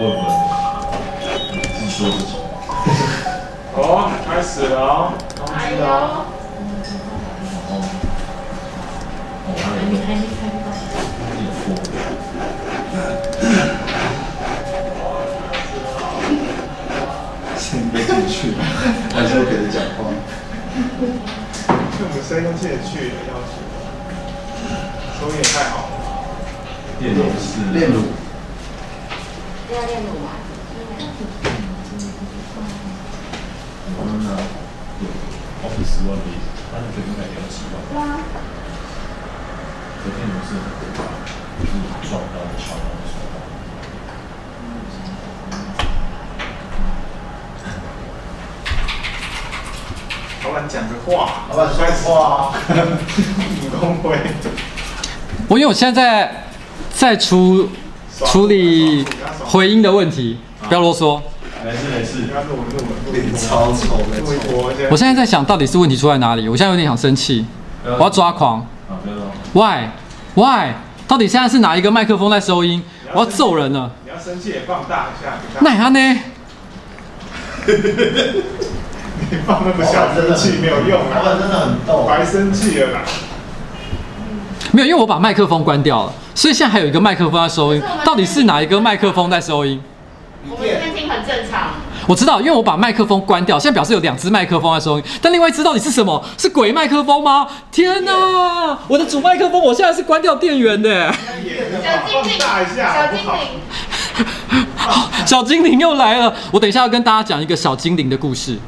问问，自己说自己。哦，开始了哦。哎呦。哦。哦，还没开，没开，没开。有货。先别进去，还是给他讲话。我们声音进得去的要求，收音也太好了。电脑是练乳。要练乳吗？我们呢有 Office 十万 B，但是这应该也要七万。对啊。这电脑是很可怕，就是撞到敲到的。老板讲个话，老板说话。五公分。我因为我现在在处处理回音的问题，不要啰嗦。没事没事。脸超丑的。我现在在想到底是问题出在哪里？我现在有点想生气，我要抓狂。啊，不要。Why Why？到底现在是哪一个麦克风在收音？我要揍人了。你要生气也放大一下。那他呢？你放那么小生气没有用啊！老板真的很逗，白生气了啦。没有，因为我把麦克风关掉了，所以现在还有一个麦克风在收音。到底是哪一个麦克风在收音？我们这边听很正常。我知道，因为我把麦克风关掉，现在表示有两只麦克风在收音。但另外一只到底是什么？是鬼麦克风吗？天哪！我的主麦克风，我现在是关掉电源的。小精灵，小精灵，小精灵又来了。我等一下要跟大家讲一个小精灵的故事。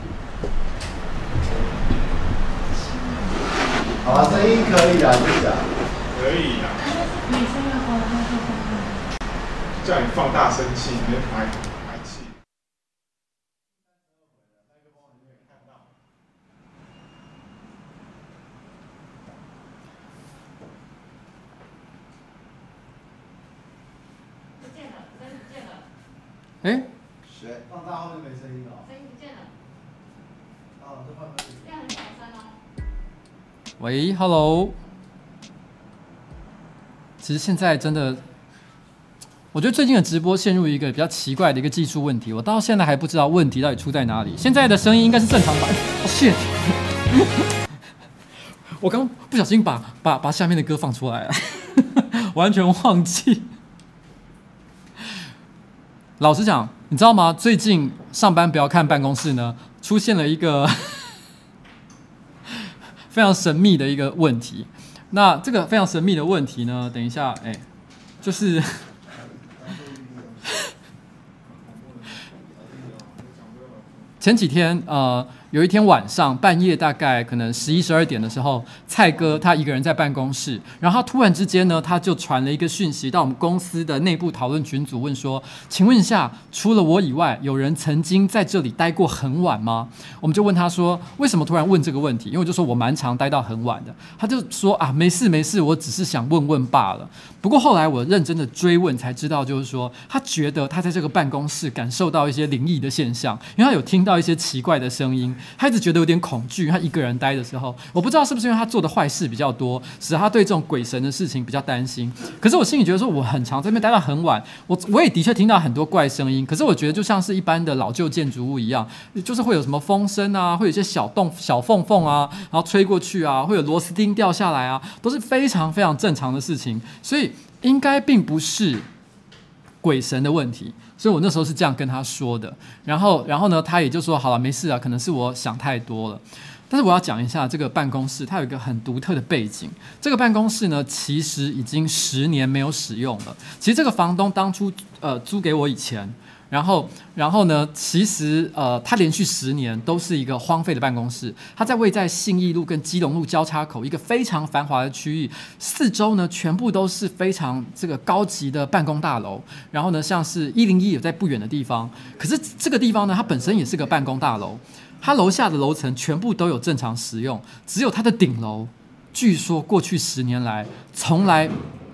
好啊，声音可以啊，就讲。可以啊。叫你放大声气，你别排排气。不见了，声音不见了。哎。谁？放大后就没声音了。声音不见了。哦，这放大。这样很小声哦。喂，Hello。其实现在真的，我觉得最近的直播陷入一个比较奇怪的一个技术问题，我到现在还不知道问题到底出在哪里。现在的声音应该是正常版。哦，shit！我刚不小心把把把下面的歌放出来了，完全忘记。老实讲，你知道吗？最近上班不要看办公室呢，出现了一个 非常神秘的一个问题。那这个非常神秘的问题呢，等一下，哎，就是前几天，呃。有一天晚上半夜，大概可能十一十二点的时候，蔡哥他一个人在办公室，然后他突然之间呢，他就传了一个讯息到我们公司的内部讨论群组，问说：“请问一下，除了我以外，有人曾经在这里待过很晚吗？”我们就问他说：“为什么突然问这个问题？”因为我就说我蛮常待到很晚的，他就说：“啊，没事没事，我只是想问问罢了。”不过后来我认真的追问才知道，就是说他觉得他在这个办公室感受到一些灵异的现象，因为他有听到一些奇怪的声音。他一直觉得有点恐惧，他一个人待的时候，我不知道是不是因为他做的坏事比较多，使他对这种鬼神的事情比较担心。可是我心里觉得说，我很常在那边待到很晚，我我也的确听到很多怪声音。可是我觉得就像是一般的老旧建筑物一样，就是会有什么风声啊，会有一些小洞、小缝缝啊，然后吹过去啊，会有螺丝钉掉下来啊，都是非常非常正常的事情。所以应该并不是鬼神的问题。所以我那时候是这样跟他说的，然后，然后呢，他也就说好了，没事啊，可能是我想太多了。但是我要讲一下这个办公室，它有一个很独特的背景。这个办公室呢，其实已经十年没有使用了。其实这个房东当初呃租给我以前。然后，然后呢？其实，呃，他连续十年都是一个荒废的办公室。他在位在信义路跟基隆路交叉口一个非常繁华的区域，四周呢全部都是非常这个高级的办公大楼。然后呢，像是一零一也在不远的地方。可是这个地方呢，它本身也是个办公大楼，它楼下的楼层全部都有正常使用，只有它的顶楼，据说过去十年来从来。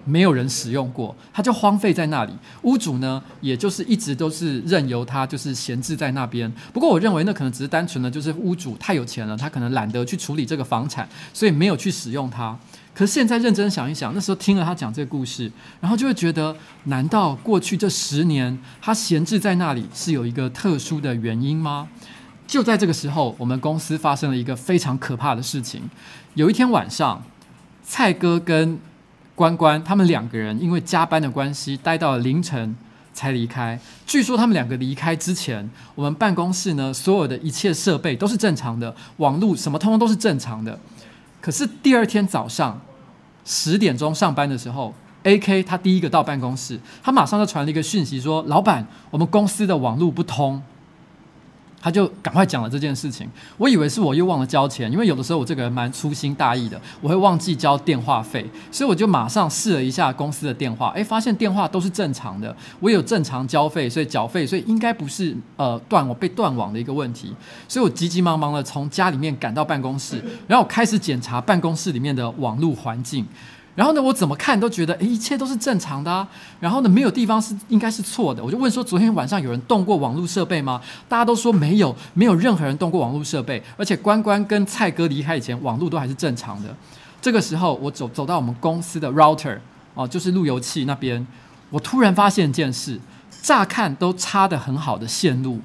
没有人使用过，它就荒废在那里。屋主呢，也就是一直都是任由它就是闲置在那边。不过我认为那可能只是单纯的，就是屋主太有钱了，他可能懒得去处理这个房产，所以没有去使用它。可是现在认真想一想，那时候听了他讲这个故事，然后就会觉得，难道过去这十年他闲置在那里是有一个特殊的原因吗？就在这个时候，我们公司发生了一个非常可怕的事情。有一天晚上，蔡哥跟关关他们两个人因为加班的关系，待到了凌晨才离开。据说他们两个离开之前，我们办公室呢，所有的一切设备都是正常的，网络什么通通都是正常的。可是第二天早上十点钟上班的时候，AK 他第一个到办公室，他马上就传了一个讯息说：“老板，我们公司的网络不通。”他就赶快讲了这件事情，我以为是我又忘了交钱，因为有的时候我这个人蛮粗心大意的，我会忘记交电话费，所以我就马上试了一下公司的电话，诶，发现电话都是正常的，我有正常交费，所以缴费，所以应该不是呃断我被断网的一个问题，所以我急急忙忙的从家里面赶到办公室，然后我开始检查办公室里面的网络环境。然后呢，我怎么看都觉得，诶，一切都是正常的啊。然后呢，没有地方是应该是错的。我就问说，昨天晚上有人动过网络设备吗？大家都说没有，没有任何人动过网络设备。而且关关跟蔡哥离开以前，网络都还是正常的。这个时候，我走走到我们公司的 router 哦，就是路由器那边，我突然发现一件事：乍看都插得很好的线路，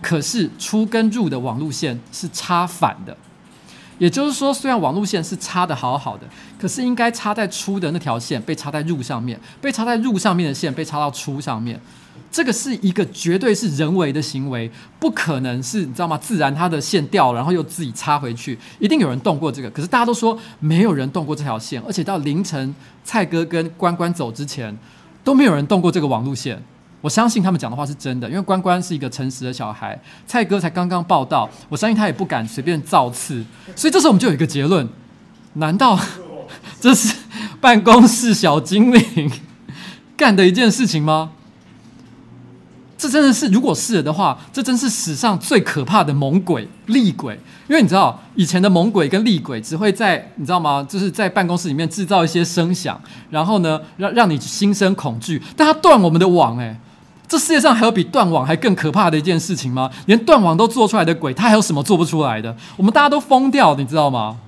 可是出跟入的网络线是插反的。也就是说，虽然网路线是插得好好的，可是应该插在出的那条线被插在入上面，被插在入上面的线被插到出上面，这个是一个绝对是人为的行为，不可能是你知道吗？自然它的线掉了，然后又自己插回去，一定有人动过这个。可是大家都说没有人动过这条线，而且到凌晨蔡哥跟关关走之前，都没有人动过这个网路线。我相信他们讲的话是真的，因为关关是一个诚实的小孩，蔡哥才刚刚报道，我相信他也不敢随便造次，所以这时候我们就有一个结论：难道这是办公室小精灵 干的一件事情吗？这真的是，如果是的话，这真是史上最可怕的猛鬼厉鬼。因为你知道，以前的猛鬼跟厉鬼只会在你知道吗？就是在办公室里面制造一些声响，然后呢，让让你心生恐惧。但他断我们的网，诶。这世界上还有比断网还更可怕的一件事情吗？连断网都做出来的鬼，他还有什么做不出来的？我们大家都疯掉，你知道吗？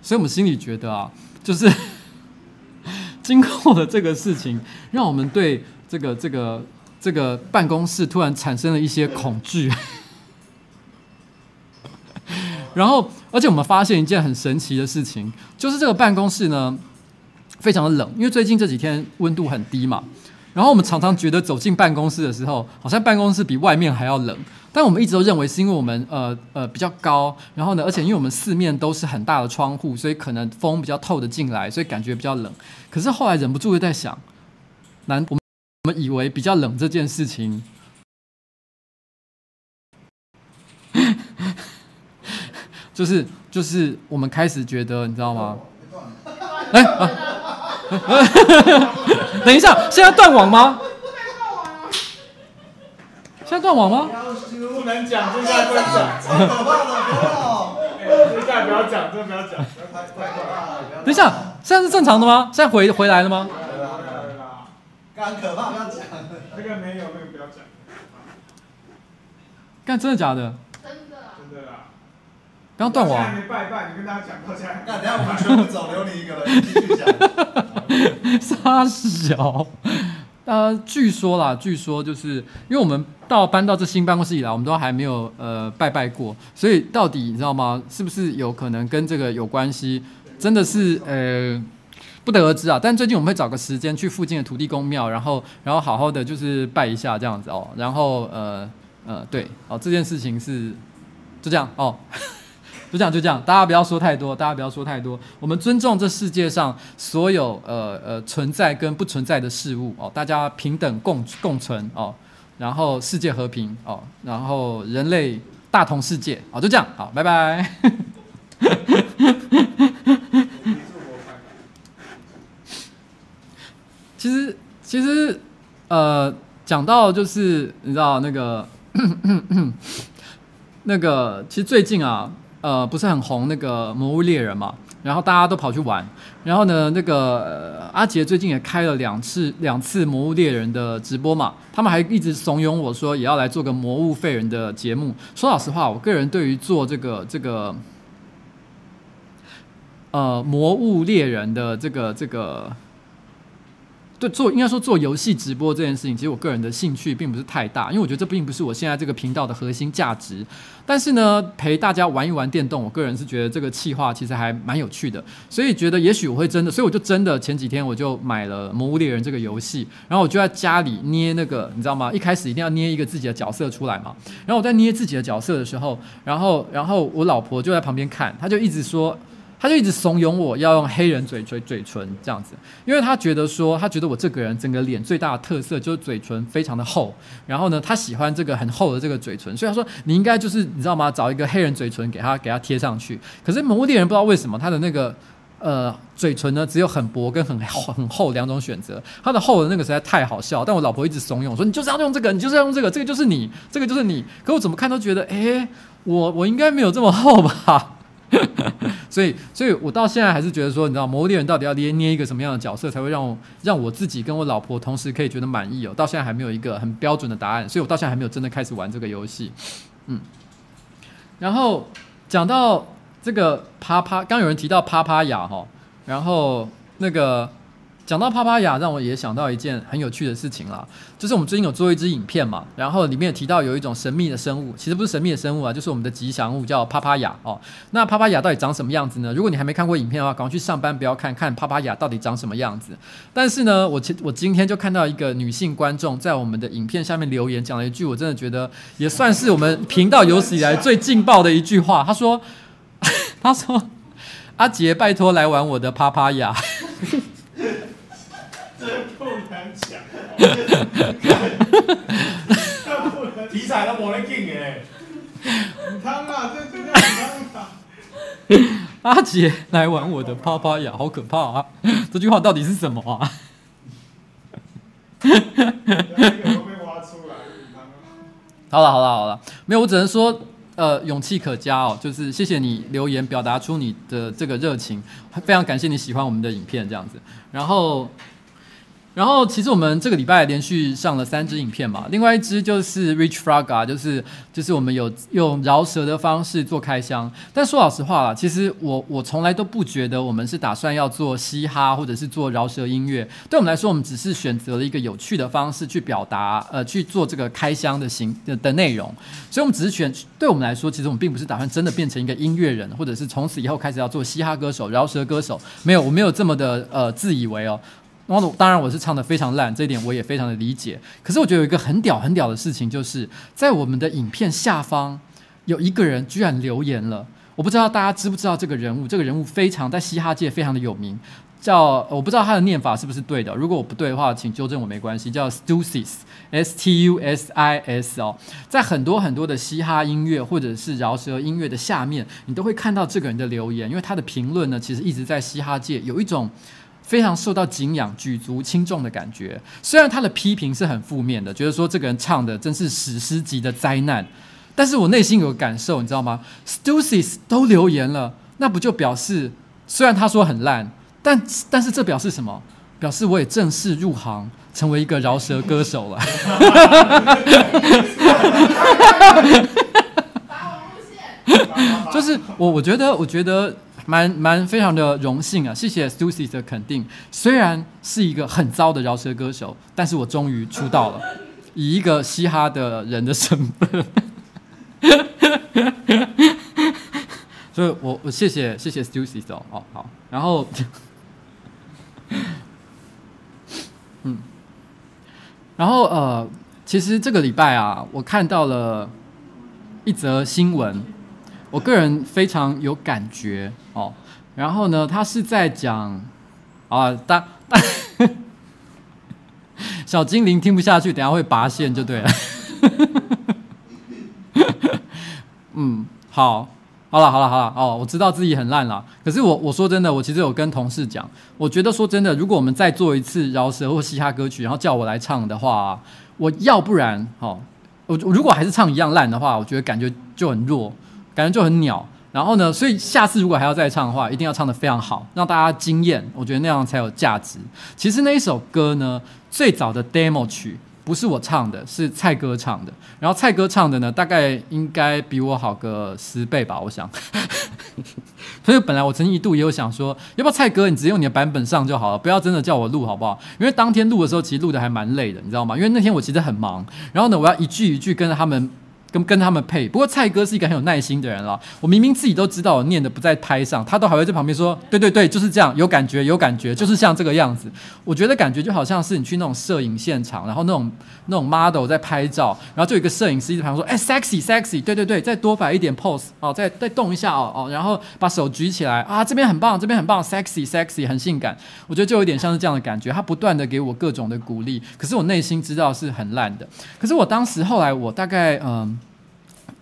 所以，我们心里觉得啊，就是经过了这个事情，让我们对这个、这个、这个办公室突然产生了一些恐惧。然后，而且我们发现一件很神奇的事情，就是这个办公室呢，非常的冷，因为最近这几天温度很低嘛。然后我们常常觉得走进办公室的时候，好像办公室比外面还要冷。但我们一直都认为是因为我们呃呃比较高，然后呢，而且因为我们四面都是很大的窗户，所以可能风比较透的进来，所以感觉比较冷。可是后来忍不住又在想，难我们我们以为比较冷这件事情，就是就是我们开始觉得，你知道吗？哎啊！等一下，现在断网吗？现在断网吗？不能讲，现在不能讲。现在不要讲，这不要讲。等一下，现在是正常的吗？现在回回来了吗？刚可怕，不要讲。这个没有，那个不要讲。干，真的假的？真的。刚断网。还没拜拜，你跟大家讲过，现在。那等下我们全部走，留你一个人继续讲。杀小，呃，据说啦，据说就是因为我们到搬到这新办公室以来，我们都还没有呃拜拜过，所以到底你知道吗？是不是有可能跟这个有关系？真的是呃不得而知啊。但最近我们会找个时间去附近的土地公庙，然后然后好好的就是拜一下这样子哦。然后呃呃对哦，这件事情是就这样哦。就这样，就这样，大家不要说太多，大家不要说太多。我们尊重这世界上所有呃呃存在跟不存在的事物哦，大家平等共共存哦，然后世界和平哦，然后人类大同世界哦，就这样，好，拜拜。其实其实呃，讲到就是你知道那个 那个，其实最近啊。呃，不是很红那个《魔物猎人》嘛，然后大家都跑去玩，然后呢，那个、阿杰最近也开了两次两次《魔物猎人》的直播嘛，他们还一直怂恿我说也要来做个《魔物废人》的节目。说老实话，我个人对于做这个这个，呃《魔物猎人》的这个这个。做应该说做游戏直播这件事情，其实我个人的兴趣并不是太大，因为我觉得这并不是我现在这个频道的核心价值。但是呢，陪大家玩一玩电动，我个人是觉得这个企划其实还蛮有趣的，所以觉得也许我会真的，所以我就真的前几天我就买了《魔物猎人》这个游戏，然后我就在家里捏那个，你知道吗？一开始一定要捏一个自己的角色出来嘛。然后我在捏自己的角色的时候，然后然后我老婆就在旁边看，她就一直说。他就一直怂恿我要用黑人嘴嘴嘴唇这样子，因为他觉得说，他觉得我这个人整个脸最大的特色就是嘴唇非常的厚，然后呢，他喜欢这个很厚的这个嘴唇，所以他说你应该就是你知道吗？找一个黑人嘴唇给他给他贴上去。可是蒙古猎人不知道为什么他的那个呃嘴唇呢只有很薄跟很厚很厚两种选择，他的厚的那个实在太好笑，但我老婆一直怂恿说你就是要用这个，你就是要用这个，这个就是你，这个就是你。可我怎么看都觉得，诶，我我应该没有这么厚吧。所以，所以我到现在还是觉得说，你知道，魔力人到底要捏捏一个什么样的角色，才会让我让我自己跟我老婆同时可以觉得满意哦？到现在还没有一个很标准的答案，所以我到现在还没有真的开始玩这个游戏。嗯，然后讲到这个啪啪，刚有人提到啪啪雅哈，然后那个。讲到啪啪亚，让我也想到一件很有趣的事情啦，就是我们最近有做一支影片嘛，然后里面也提到有一种神秘的生物，其实不是神秘的生物啊，就是我们的吉祥物叫啪啪亚哦。那啪啪亚到底长什么样子呢？如果你还没看过影片的话，赶快去上班不要看看啪啪亚到底长什么样子。但是呢，我我今天就看到一个女性观众在我们的影片下面留言，讲了一句我真的觉得也算是我们频道有史以来最劲爆的一句话。她说：“ 她说阿杰，拜托来玩我的啪啪亚。” 题材都没得劲哎！汤啊，这这阿杰来玩我的啪啪呀，好可怕啊！这句话到底是什么啊？好了好了好了，没有，我只能说，呃，勇气可嘉哦，就是谢谢你留言表达出你的这个热情，非常感谢你喜欢我们的影片这样子，然后。然后其实我们这个礼拜连续上了三支影片嘛，另外一支就是 Rich Fraga，就是就是我们有用饶舌的方式做开箱。但说老实话啦，其实我我从来都不觉得我们是打算要做嘻哈或者是做饶舌音乐。对我们来说，我们只是选择了一个有趣的方式去表达，呃，去做这个开箱的形的的内容。所以我们只是选，对我们来说，其实我们并不是打算真的变成一个音乐人，或者是从此以后开始要做嘻哈歌手、饶舌歌手。没有，我没有这么的呃自以为哦。然后当然我是唱得非常烂，这一点我也非常的理解。可是我觉得有一个很屌很屌的事情，就是在我们的影片下方有一个人居然留言了。我不知道大家知不知道这个人物，这个人物非常在嘻哈界非常的有名，叫我不知道他的念法是不是对的。如果我不对的话，请纠正我没关系。叫 Stusis，S T U S I S 哦，在很多很多的嘻哈音乐或者是饶舌音乐的下面，你都会看到这个人的留言，因为他的评论呢，其实一直在嘻哈界有一种。非常受到敬仰、举足轻重的感觉。虽然他的批评是很负面的，觉得说这个人唱的真是史诗级的灾难，但是我内心有个感受，你知道吗？Stussy 都留言了，那不就表示，虽然他说很烂，但但是这表示什么？表示我也正式入行，成为一个饶舌歌手了。就是我，我觉得，我觉得。蛮蛮非常的荣幸啊！谢谢 Stussy 的肯定。虽然是一个很糟的饶舌歌手，但是我终于出道了，以一个嘻哈的人的身份。所以我我谢谢谢谢 Stussy 哦，好好。然后，嗯，然后呃，其实这个礼拜啊，我看到了一则新闻。我个人非常有感觉哦，然后呢，他是在讲啊，大大 小精灵听不下去，等下会拔线就对了。嗯，好，好了，好了，好了，哦，我知道自己很烂了。可是我我说真的，我其实有跟同事讲，我觉得说真的，如果我们再做一次饶舌或嘻哈歌曲，然后叫我来唱的话，我要不然哦，我如果还是唱一样烂的话，我觉得感觉就很弱。感觉就很鸟，然后呢，所以下次如果还要再唱的话，一定要唱得非常好，让大家惊艳。我觉得那样才有价值。其实那一首歌呢，最早的 demo 曲不是我唱的，是蔡哥唱的。然后蔡哥唱的呢，大概应该比我好个十倍吧，我想。所以本来我曾经一度也有想说，要不要蔡哥你直接用你的版本上就好了，不要真的叫我录好不好？因为当天录的时候，其实录的还蛮累的，你知道吗？因为那天我其实很忙，然后呢，我要一句一句跟着他们。跟跟他们配，不过蔡哥是一个很有耐心的人了。我明明自己都知道我念的不在拍上，他都还会在旁边说：“对对对，就是这样，有感觉，有感觉，就是像这个样子。”我觉得感觉就好像是你去那种摄影现场，然后那种那种 model 在拍照，然后就有一个摄影师一直旁边说：“哎，sexy sexy，对对对，再多摆一点 pose 哦，再再动一下哦哦，然后把手举起来啊，这边很棒，这边很棒，sexy sexy，很性感。”我觉得就有点像是这样的感觉，他不断的给我各种的鼓励，可是我内心知道是很烂的。可是我当时后来我大概嗯。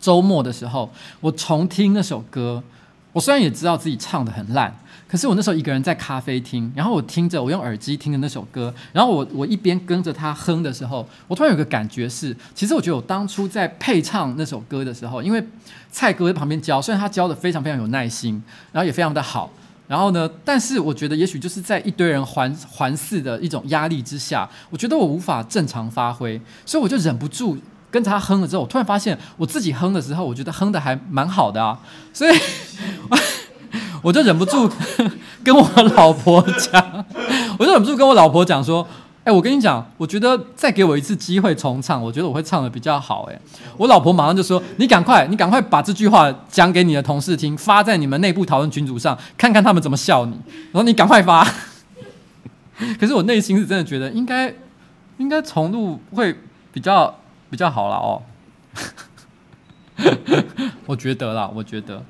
周末的时候，我重听那首歌。我虽然也知道自己唱的很烂，可是我那时候一个人在咖啡厅，然后我听着，我用耳机听着那首歌，然后我我一边跟着他哼的时候，我突然有个感觉是，其实我觉得我当初在配唱那首歌的时候，因为蔡哥在旁边教，虽然他教的非常非常有耐心，然后也非常的好，然后呢，但是我觉得也许就是在一堆人环环视的一种压力之下，我觉得我无法正常发挥，所以我就忍不住。跟着他哼了之后，我突然发现我自己哼的时候，我觉得哼的还蛮好的啊，所以我就忍不住 跟我老婆讲，我就忍不住跟我老婆讲说，哎，我跟你讲，我觉得再给我一次机会重唱，我觉得我会唱的比较好。哎，我老婆马上就说，你赶快，你赶快把这句话讲给你的同事听，发在你们内部讨论群组上，看看他们怎么笑你。然后你赶快发。可是我内心是真的觉得，应该应该重录会比较。比较好了哦，我觉得啦，我觉得。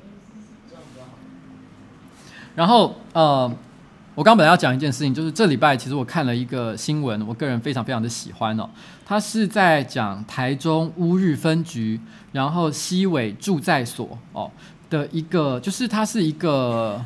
然后呃，我刚本来要讲一件事情，就是这礼拜其实我看了一个新闻，我个人非常非常的喜欢哦。他是在讲台中乌日分局，然后西尾住在所哦的一个，就是它是一个。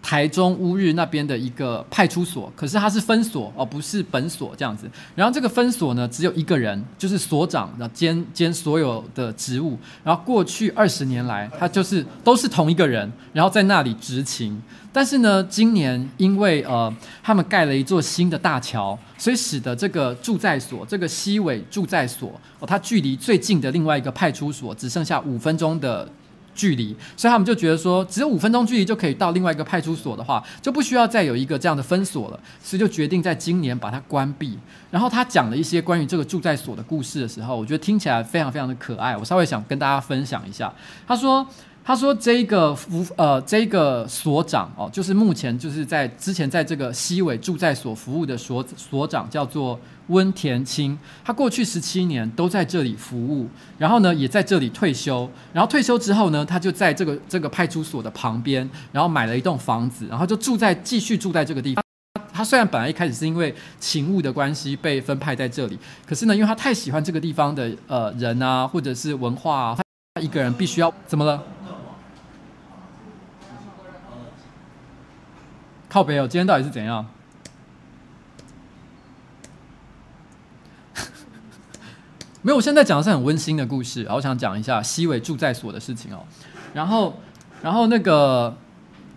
台中乌日那边的一个派出所，可是它是分所哦，不是本所这样子。然后这个分所呢，只有一个人，就是所长，兼兼所有的职务。然后过去二十年来，他就是都是同一个人，然后在那里执勤。但是呢，今年因为呃，他们盖了一座新的大桥，所以使得这个住在所，这个西尾住在所哦，它距离最近的另外一个派出所只剩下五分钟的。距离，所以他们就觉得说，只有五分钟距离就可以到另外一个派出所的话，就不需要再有一个这样的分所了，所以就决定在今年把它关闭。然后他讲了一些关于这个住在所的故事的时候，我觉得听起来非常非常的可爱，我稍微想跟大家分享一下。他说。他说：“这个服呃，这个所长哦，就是目前就是在之前在这个西尾住在所服务的所所长叫做温田清，他过去十七年都在这里服务，然后呢也在这里退休，然后退休之后呢，他就在这个这个派出所的旁边，然后买了一栋房子，然后就住在继续住在这个地方。他，他虽然本来一开始是因为勤务的关系被分派在这里，可是呢，因为他太喜欢这个地方的呃人啊，或者是文化啊，他一个人必须要怎么了？”靠北哦，今天到底是怎样？没有，我现在讲的是很温馨的故事，我想讲一下西尾住在所的事情哦。然后，然后那个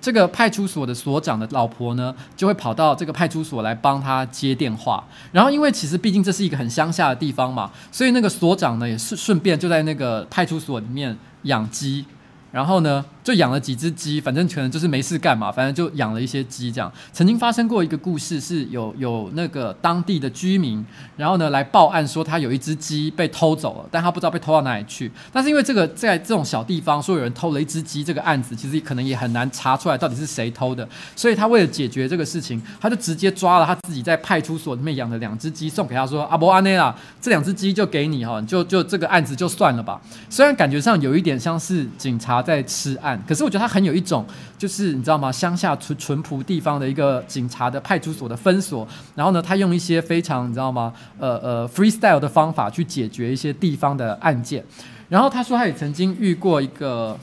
这个派出所的所长的老婆呢，就会跑到这个派出所来帮他接电话。然后，因为其实毕竟这是一个很乡下的地方嘛，所以那个所长呢也是顺便就在那个派出所里面养鸡。然后呢，就养了几只鸡，反正可能就是没事干嘛，反正就养了一些鸡这样。曾经发生过一个故事，是有有那个当地的居民，然后呢来报案说他有一只鸡被偷走了，但他不知道被偷到哪里去。但是因为这个在这种小地方说有人偷了一只鸡，这个案子其实可能也很难查出来到底是谁偷的。所以他为了解决这个事情，他就直接抓了他自己在派出所里面养的两只鸡送给他说：“阿伯阿内拉，这两只鸡就给你哈，就就这个案子就算了吧。”虽然感觉上有一点像是警察。在吃案，可是我觉得他很有一种，就是你知道吗？乡下纯淳朴地方的一个警察的派出所的分所，然后呢，他用一些非常你知道吗？呃呃，freestyle 的方法去解决一些地方的案件。然后他说他也曾经遇过一个，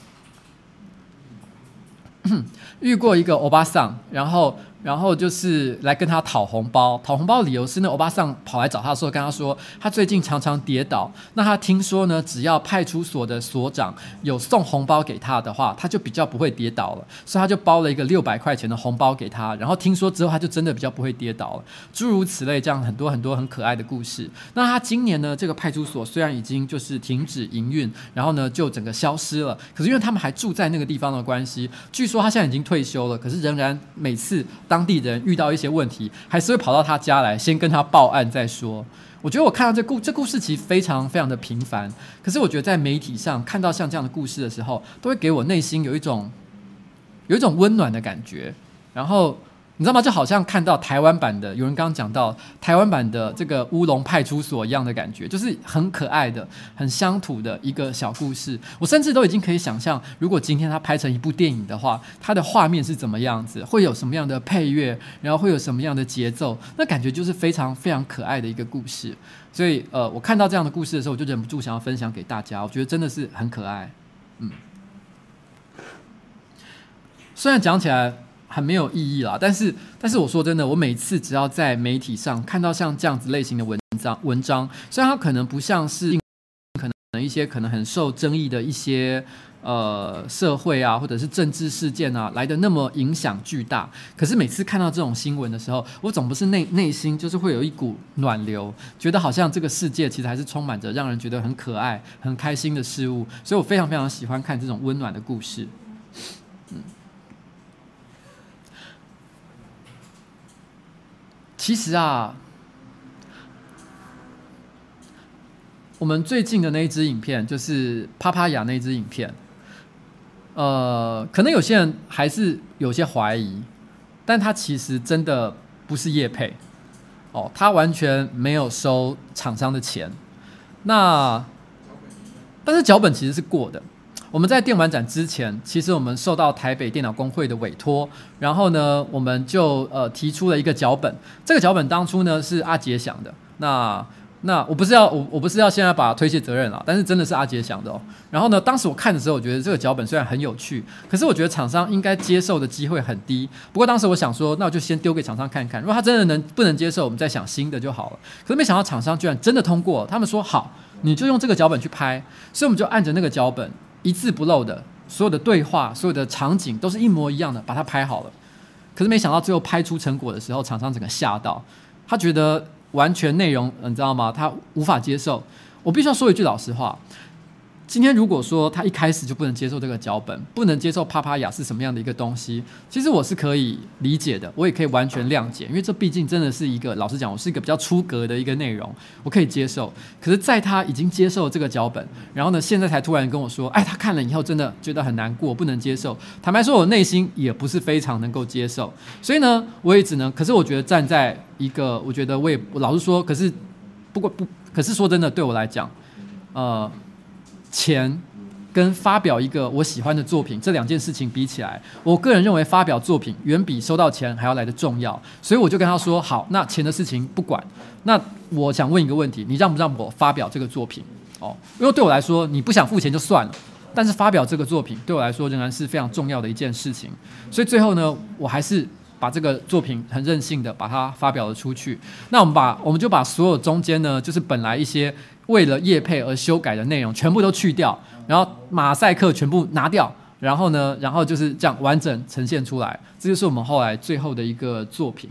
遇过一个欧巴桑，然后然后就是来跟他讨红包，讨红包理由是那欧巴桑跑来找他的时候，跟他说他最近常常跌倒。那他听说呢，只要派出所的所长有送红包给他的话，他就比较不会跌倒了。所以他就包了一个六百块钱的红包给他。然后听说之后，他就真的比较不会跌倒了。诸如此类，这样很多很多很可爱的故事。那他今年呢，这个派出所虽然已经就是停止营运，然后呢就整个消失了。可是因为他们还住在那个地方的关系，据说他现在已经退休了。可是仍然每次。当地人遇到一些问题，还是会跑到他家来，先跟他报案再说。我觉得我看到这故这故事其实非常非常的平凡，可是我觉得在媒体上看到像这样的故事的时候，都会给我内心有一种有一种温暖的感觉，然后。你知道吗？就好像看到台湾版的，有人刚刚讲到台湾版的这个乌龙派出所一样的感觉，就是很可爱的、很乡土的一个小故事。我甚至都已经可以想象，如果今天它拍成一部电影的话，它的画面是怎么样子，会有什么样的配乐，然后会有什么样的节奏，那感觉就是非常非常可爱的一个故事。所以，呃，我看到这样的故事的时候，我就忍不住想要分享给大家。我觉得真的是很可爱。嗯，虽然讲起来。很没有意义啦，但是，但是我说真的，我每次只要在媒体上看到像这样子类型的文章，文章虽然它可能不像是可能一些可能很受争议的一些呃社会啊或者是政治事件啊来的那么影响巨大，可是每次看到这种新闻的时候，我总不是内内心就是会有一股暖流，觉得好像这个世界其实还是充满着让人觉得很可爱、很开心的事物，所以我非常非常喜欢看这种温暖的故事。嗯。其实啊，我们最近的那一支影片就是帕帕雅那支影片，呃，可能有些人还是有些怀疑，但他其实真的不是业配哦，他完全没有收厂商的钱。那但是脚本其实是过的。我们在电玩展之前，其实我们受到台北电脑工会的委托，然后呢，我们就呃提出了一个脚本。这个脚本当初呢是阿杰想的。那那我不是要我我不是要现在把推卸责任了，但是真的是阿杰想的哦。然后呢，当时我看的时候，我觉得这个脚本虽然很有趣，可是我觉得厂商应该接受的机会很低。不过当时我想说，那我就先丢给厂商看看，如果他真的能不能接受，我们再想新的就好了。可是没想到厂商居然真的通过，他们说好，你就用这个脚本去拍，所以我们就按着那个脚本。一字不漏的，所有的对话、所有的场景都是一模一样的，把它拍好了。可是没想到最后拍出成果的时候，厂商整个吓到，他觉得完全内容，你知道吗？他无法接受。我必须要说一句老实话。今天如果说他一开始就不能接受这个脚本，不能接受帕帕雅是什么样的一个东西，其实我是可以理解的，我也可以完全谅解，因为这毕竟真的是一个，老实讲，我是一个比较出格的一个内容，我可以接受。可是，在他已经接受这个脚本，然后呢，现在才突然跟我说，哎，他看了以后真的觉得很难过，不能接受。坦白说，我内心也不是非常能够接受，所以呢，我也只能。可是，我觉得站在一个，我觉得我也老实说，可是不过不，可是说真的，对我来讲，呃。钱跟发表一个我喜欢的作品这两件事情比起来，我个人认为发表作品远比收到钱还要来得重要，所以我就跟他说：好，那钱的事情不管。那我想问一个问题，你让不让我发表这个作品？哦，因为对我来说，你不想付钱就算了，但是发表这个作品对我来说仍然是非常重要的一件事情。所以最后呢，我还是把这个作品很任性的把它发表了出去。那我们把我们就把所有中间呢，就是本来一些。为了业配而修改的内容全部都去掉，然后马赛克全部拿掉，然后呢，然后就是这样完整呈现出来，这就是我们后来最后的一个作品。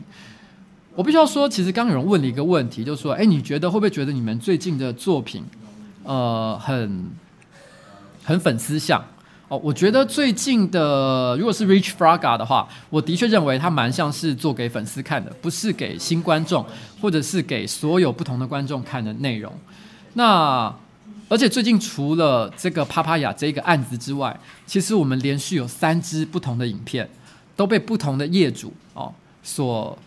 我必须要说，其实刚有人问了一个问题，就是说，哎，你觉得会不会觉得你们最近的作品，呃，很很粉丝向？哦，我觉得最近的如果是 Rich Fraga 的话，我的确认为他蛮像是做给粉丝看的，不是给新观众或者是给所有不同的观众看的内容。那，而且最近除了这个帕帕亚这个案子之外，其实我们连续有三支不同的影片都被不同的业主哦所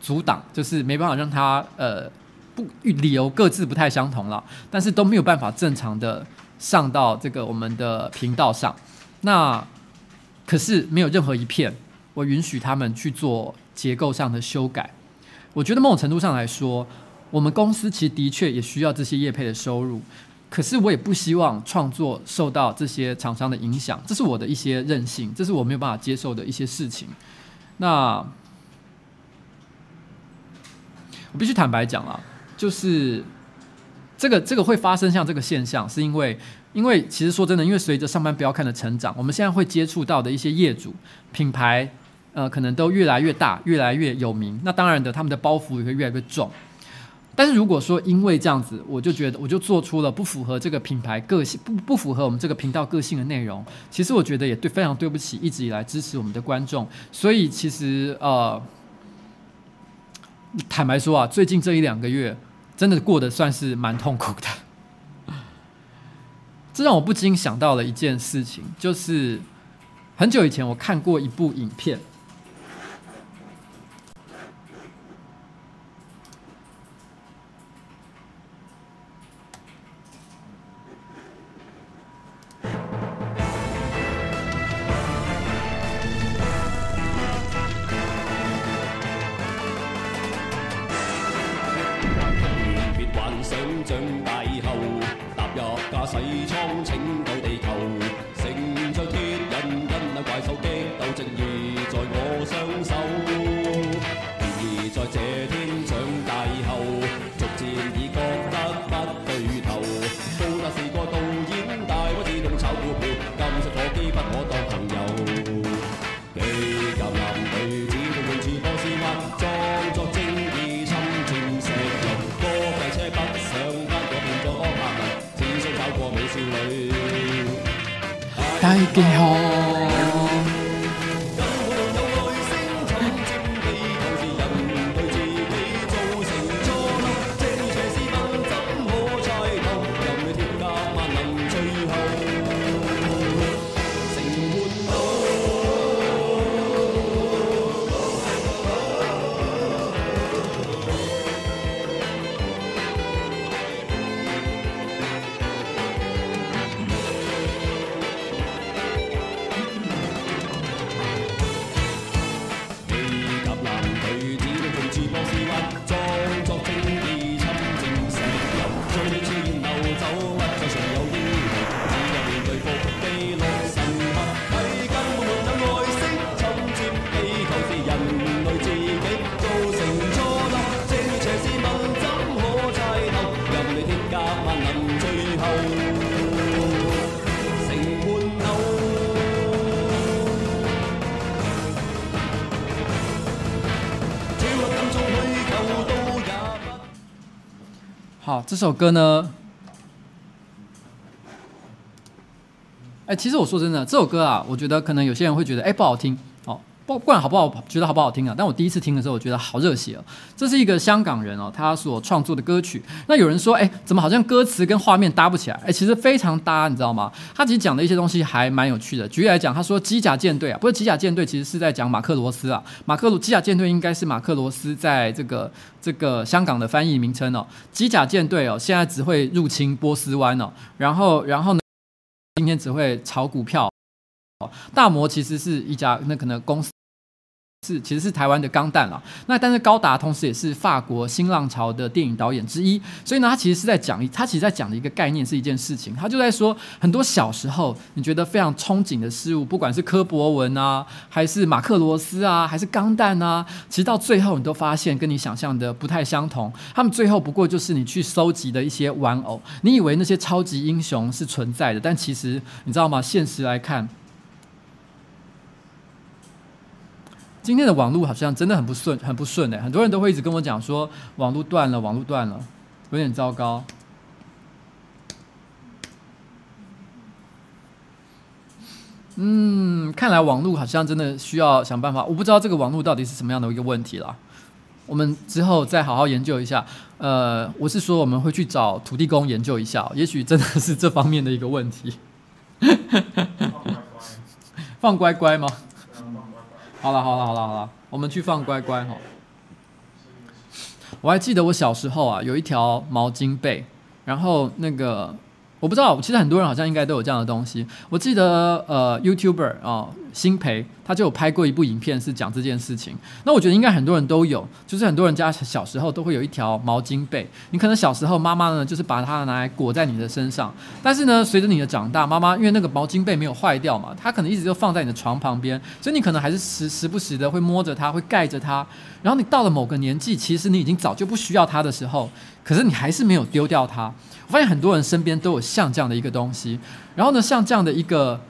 阻挡，就是没办法让他呃不理由各自不太相同了，但是都没有办法正常的上到这个我们的频道上。那可是没有任何一片我允许他们去做结构上的修改。我觉得某种程度上来说。我们公司其实的确也需要这些业配的收入，可是我也不希望创作受到这些厂商的影响，这是我的一些任性，这是我没有办法接受的一些事情。那我必须坦白讲啊，就是这个这个会发生像这个现象，是因为因为其实说真的，因为随着上班不要看的成长，我们现在会接触到的一些业主品牌，呃，可能都越来越大，越来越有名。那当然的，他们的包袱也会越来越重。但是如果说因为这样子，我就觉得我就做出了不符合这个品牌个性、不不符合我们这个频道个性的内容，其实我觉得也对非常对不起一直以来支持我们的观众。所以其实呃，坦白说啊，最近这一两个月真的过得算是蛮痛苦的。这让我不禁想到了一件事情，就是很久以前我看过一部影片。大家好。这首歌呢，哎，其实我说真的，这首歌啊，我觉得可能有些人会觉得，哎，不好听。不管好不好，觉得好不好听啊？但我第一次听的时候，我觉得好热血哦。这是一个香港人哦，他所创作的歌曲。那有人说，哎，怎么好像歌词跟画面搭不起来？哎，其实非常搭，你知道吗？他其实讲的一些东西还蛮有趣的。举例来讲，他说机甲舰队啊，不是机甲舰队，其实是在讲马克罗斯啊。马克罗机甲舰队应该是马克罗斯在这个这个香港的翻译名称哦。机甲舰队哦，现在只会入侵波斯湾哦，然后然后呢，今天只会炒股票。大摩其实是一家那可能公司。是，其实是台湾的钢弹了。那但是高达同时也是法国新浪潮的电影导演之一，所以呢，他其实是在讲一，他其实在讲的一个概念是一件事情。他就在说，很多小时候你觉得非常憧憬的事物，不管是柯博文啊，还是马克罗斯啊，还是钢弹啊，其实到最后你都发现跟你想象的不太相同。他们最后不过就是你去收集的一些玩偶，你以为那些超级英雄是存在的，但其实你知道吗？现实来看。今天的网络好像真的很不顺，很不顺哎！很多人都会一直跟我讲说网络断了，网络断了，有点糟糕。嗯，看来网络好像真的需要想办法。我不知道这个网络到底是什么样的一个问题啦。我们之后再好好研究一下。呃，我是说我们会去找土地公研究一下，也许真的是这方面的一个问题。放乖乖吗？好了好了好了好了，我们去放乖乖哈。我还记得我小时候啊，有一条毛巾被，然后那个我不知道，其实很多人好像应该都有这样的东西。我记得呃，YouTuber 啊、哦，新培，他就有拍过一部影片是讲这件事情。那我觉得应该很多人都有，就是很多人家小时候都会有一条毛巾被，你可能小时候妈妈呢就是把它拿来裹在你的身上，但是呢随着你的长大，妈妈因为那个毛巾被没有坏掉嘛，它可能一直就放在你的床旁边，所以你可能还是时时不时的会摸着它，会盖着它。然后你到了某个年纪，其实你已经早就不需要它的时候，可是你还是没有丢掉它。我发现很多人身边都有像这样的一个东西，然后呢，像这样的一个。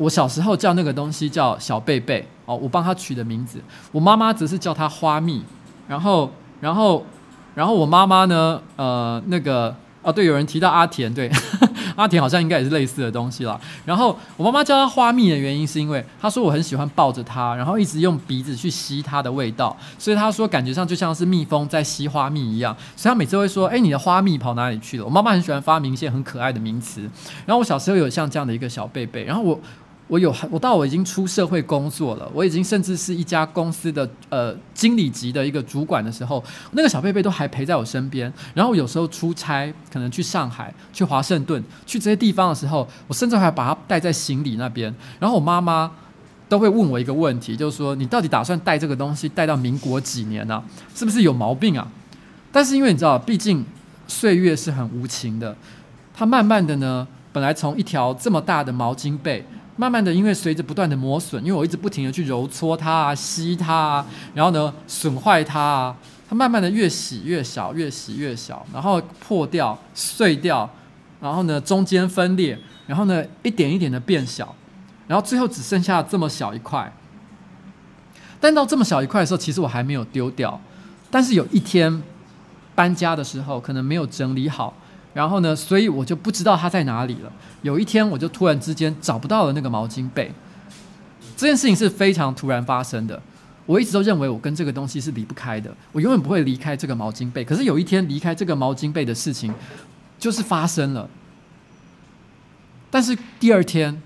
我小时候叫那个东西叫小贝贝哦，我帮他取的名字。我妈妈则是叫它花蜜，然后，然后，然后我妈妈呢，呃，那个哦，对，有人提到阿田，对，阿田好像应该也是类似的东西啦。然后我妈妈叫它花蜜的原因是因为她说我很喜欢抱着它，然后一直用鼻子去吸它的味道，所以她说感觉上就像是蜜蜂在吸花蜜一样，所以她每次会说，哎，你的花蜜跑哪里去了？我妈妈很喜欢发明一些很可爱的名词。然后我小时候有像这样的一个小贝贝，然后我。我有，我到我已经出社会工作了，我已经甚至是一家公司的呃经理级的一个主管的时候，那个小贝贝都还陪在我身边。然后有时候出差，可能去上海、去华盛顿、去这些地方的时候，我甚至还把它带在行李那边。然后我妈妈都会问我一个问题，就是说你到底打算带这个东西带到民国几年呢？是不是有毛病啊？但是因为你知道，毕竟岁月是很无情的，它慢慢的呢，本来从一条这么大的毛巾被。慢慢的，因为随着不断的磨损，因为我一直不停的去揉搓它啊、吸它啊，然后呢损坏它啊，它慢慢的越洗越小，越洗越小，然后破掉、碎掉，然后呢中间分裂，然后呢一点一点的变小，然后最后只剩下这么小一块。但到这么小一块的时候，其实我还没有丢掉，但是有一天搬家的时候，可能没有整理好。然后呢，所以我就不知道它在哪里了。有一天，我就突然之间找不到了那个毛巾被。这件事情是非常突然发生的。我一直都认为我跟这个东西是离不开的，我永远不会离开这个毛巾被。可是有一天，离开这个毛巾被的事情就是发生了。但是第二天，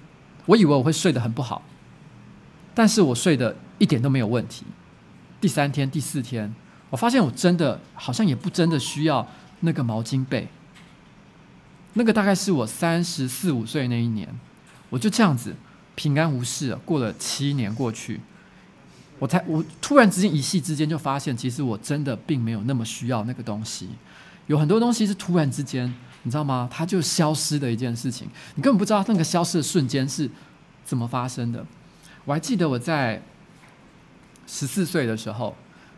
我以为我会睡得很不好，但是我睡得一点都没有问题。第三天、第四天，我发现我真的好像也不真的需要那个毛巾被。那个大概是我三十四五岁那一年，我就这样子平安无事。过了七年过去，我才我突然之间一夕之间就发现，其实我真的并没有那么需要那个东西。有很多东西是突然之间，你知道吗？它就消失的一件事情，你根本不知道那个消失的瞬间是怎么发生的。我还记得我在十四岁的时候，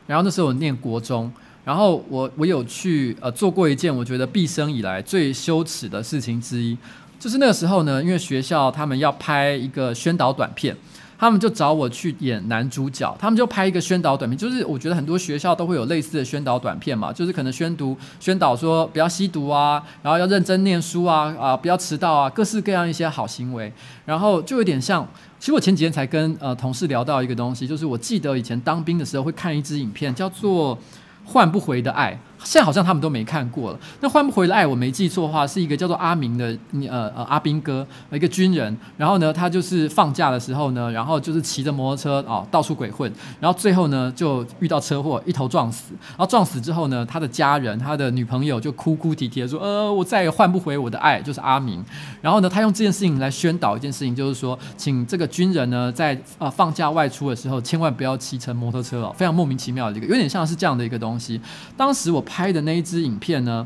然后那时候我念国中。然后我我有去呃做过一件我觉得毕生以来最羞耻的事情之一，就是那个时候呢，因为学校他们要拍一个宣导短片，他们就找我去演男主角，他们就拍一个宣导短片，就是我觉得很多学校都会有类似的宣导短片嘛，就是可能宣读宣导说不要吸毒啊，然后要认真念书啊啊不要迟到啊，各式各样一些好行为，然后就有点像，其实我前几天才跟呃同事聊到一个东西，就是我记得以前当兵的时候会看一支影片叫做。换不回的爱，现在好像他们都没看过了。那换不回来，我没记错的话，是一个叫做阿明的，呃呃阿兵哥，一个军人。然后呢，他就是放假的时候呢，然后就是骑着摩托车哦到处鬼混，然后最后呢就遇到车祸，一头撞死。然后撞死之后呢，他的家人，他的女朋友就哭哭啼啼的说：“呃，我再也换不回我的爱，就是阿明。”然后呢，他用这件事情来宣导一件事情，就是说，请这个军人呢在呃放假外出的时候，千万不要骑乘摩托车哦，非常莫名其妙的一个，有点像是这样的一个东西。东西，当时我拍的那一支影片呢，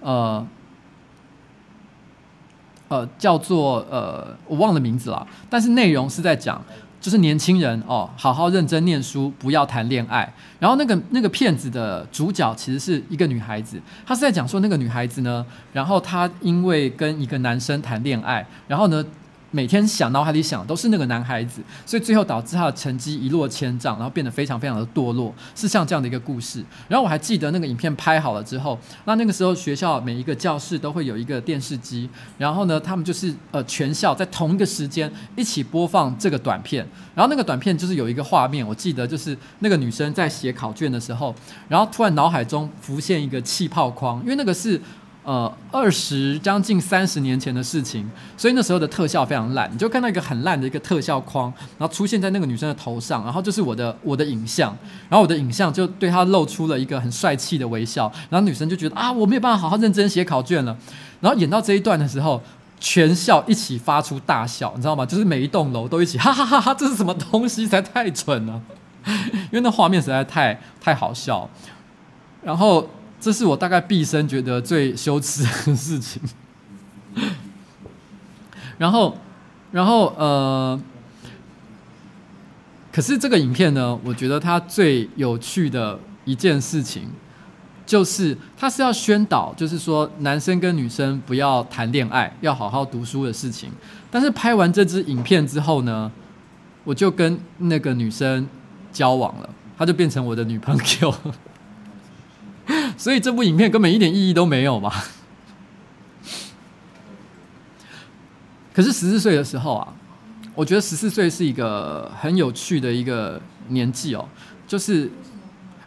呃，呃，叫做呃，我忘了名字了，但是内容是在讲，就是年轻人哦，好好认真念书，不要谈恋爱。然后那个那个片子的主角其实是一个女孩子，她是在讲说那个女孩子呢，然后她因为跟一个男生谈恋爱，然后呢。每天想，脑海里想的都是那个男孩子，所以最后导致他的成绩一落千丈，然后变得非常非常的堕落，是像这样的一个故事。然后我还记得那个影片拍好了之后，那那个时候学校每一个教室都会有一个电视机，然后呢，他们就是呃全校在同一个时间一起播放这个短片。然后那个短片就是有一个画面，我记得就是那个女生在写考卷的时候，然后突然脑海中浮现一个气泡框，因为那个是。呃，二十将近三十年前的事情，所以那时候的特效非常烂，你就看到一个很烂的一个特效框，然后出现在那个女生的头上，然后就是我的我的影像，然后我的影像就对她露出了一个很帅气的微笑，然后女生就觉得啊，我没有办法好好认真写考卷了，然后演到这一段的时候，全校一起发出大笑，你知道吗？就是每一栋楼都一起哈哈哈哈，这是什么东西？实在太蠢了，因为那画面实在太太好笑。然后这是我大概毕生觉得最羞耻的事情。然后，然后呃，可是这个影片呢，我觉得它最有趣的一件事情。就是它是要宣导，就是说男生跟女生不要谈恋爱，要好好读书的事情。但是拍完这支影片之后呢，我就跟那个女生交往了，她就变成我的女朋友。所以这部影片根本一点意义都没有嘛。可是十四岁的时候啊，我觉得十四岁是一个很有趣的一个年纪哦，就是。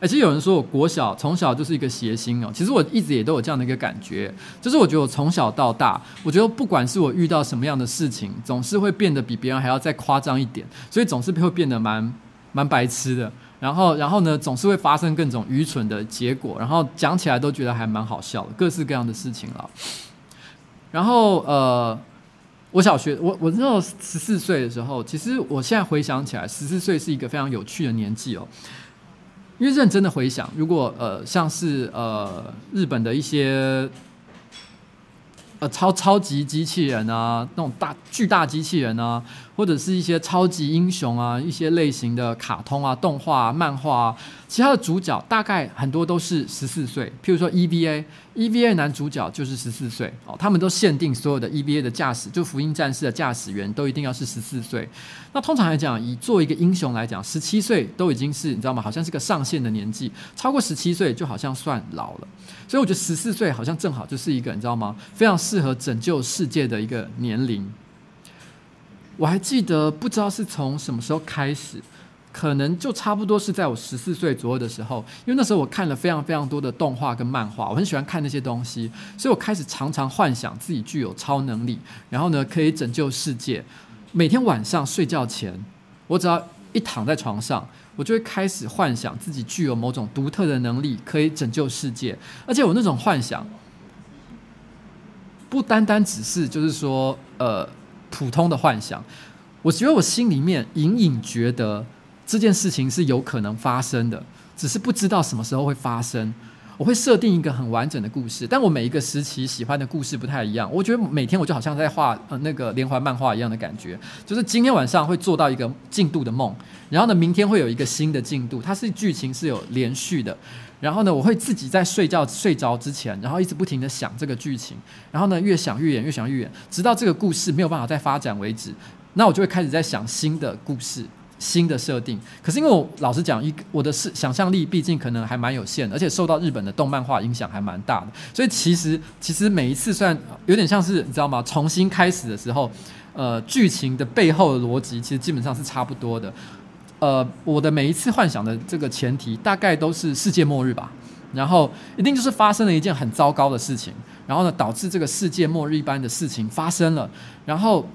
而且有人说我国小从小就是一个谐星哦，其实我一直也都有这样的一个感觉，就是我觉得我从小到大，我觉得不管是我遇到什么样的事情，总是会变得比别人还要再夸张一点，所以总是会变得蛮蛮白痴的，然后然后呢，总是会发生各种愚蠢的结果，然后讲起来都觉得还蛮好笑的，各式各样的事情了。然后呃，我小学我我那时候十四岁的时候，其实我现在回想起来，十四岁是一个非常有趣的年纪哦。因为认真的回想，如果呃像是呃日本的一些呃超超级机器人啊，那种大巨大机器人啊，或者是一些超级英雄啊，一些类型的卡通啊、动画啊、漫画啊。其他的主角大概很多都是十四岁，譬如说 EVA，EVA 男主角就是十四岁哦。他们都限定所有的 EVA 的驾驶，就福音战士的驾驶员都一定要是十四岁。那通常来讲，以做一个英雄来讲，十七岁都已经是你知道吗？好像是个上限的年纪，超过十七岁就好像算老了。所以我觉得十四岁好像正好就是一个你知道吗？非常适合拯救世界的一个年龄。我还记得，不知道是从什么时候开始。可能就差不多是在我十四岁左右的时候，因为那时候我看了非常非常多的动画跟漫画，我很喜欢看那些东西，所以我开始常常幻想自己具有超能力，然后呢可以拯救世界。每天晚上睡觉前，我只要一躺在床上，我就会开始幻想自己具有某种独特的能力，可以拯救世界。而且我那种幻想，不单单只是就是说呃普通的幻想，我觉得我心里面隐隐觉得。这件事情是有可能发生的，只是不知道什么时候会发生。我会设定一个很完整的故事，但我每一个时期喜欢的故事不太一样。我觉得每天我就好像在画呃那个连环漫画一样的感觉，就是今天晚上会做到一个进度的梦，然后呢，明天会有一个新的进度，它是剧情是有连续的。然后呢，我会自己在睡觉睡着之前，然后一直不停地想这个剧情，然后呢，越想越远，越想越远，直到这个故事没有办法再发展为止，那我就会开始在想新的故事。新的设定，可是因为我老实讲，一我的是想象力毕竟可能还蛮有限，而且受到日本的动漫画影响还蛮大的，所以其实其实每一次算有点像是你知道吗？重新开始的时候，呃，剧情的背后的逻辑其实基本上是差不多的。呃，我的每一次幻想的这个前提大概都是世界末日吧，然后一定就是发生了一件很糟糕的事情，然后呢，导致这个世界末日一般的事情发生了，然后。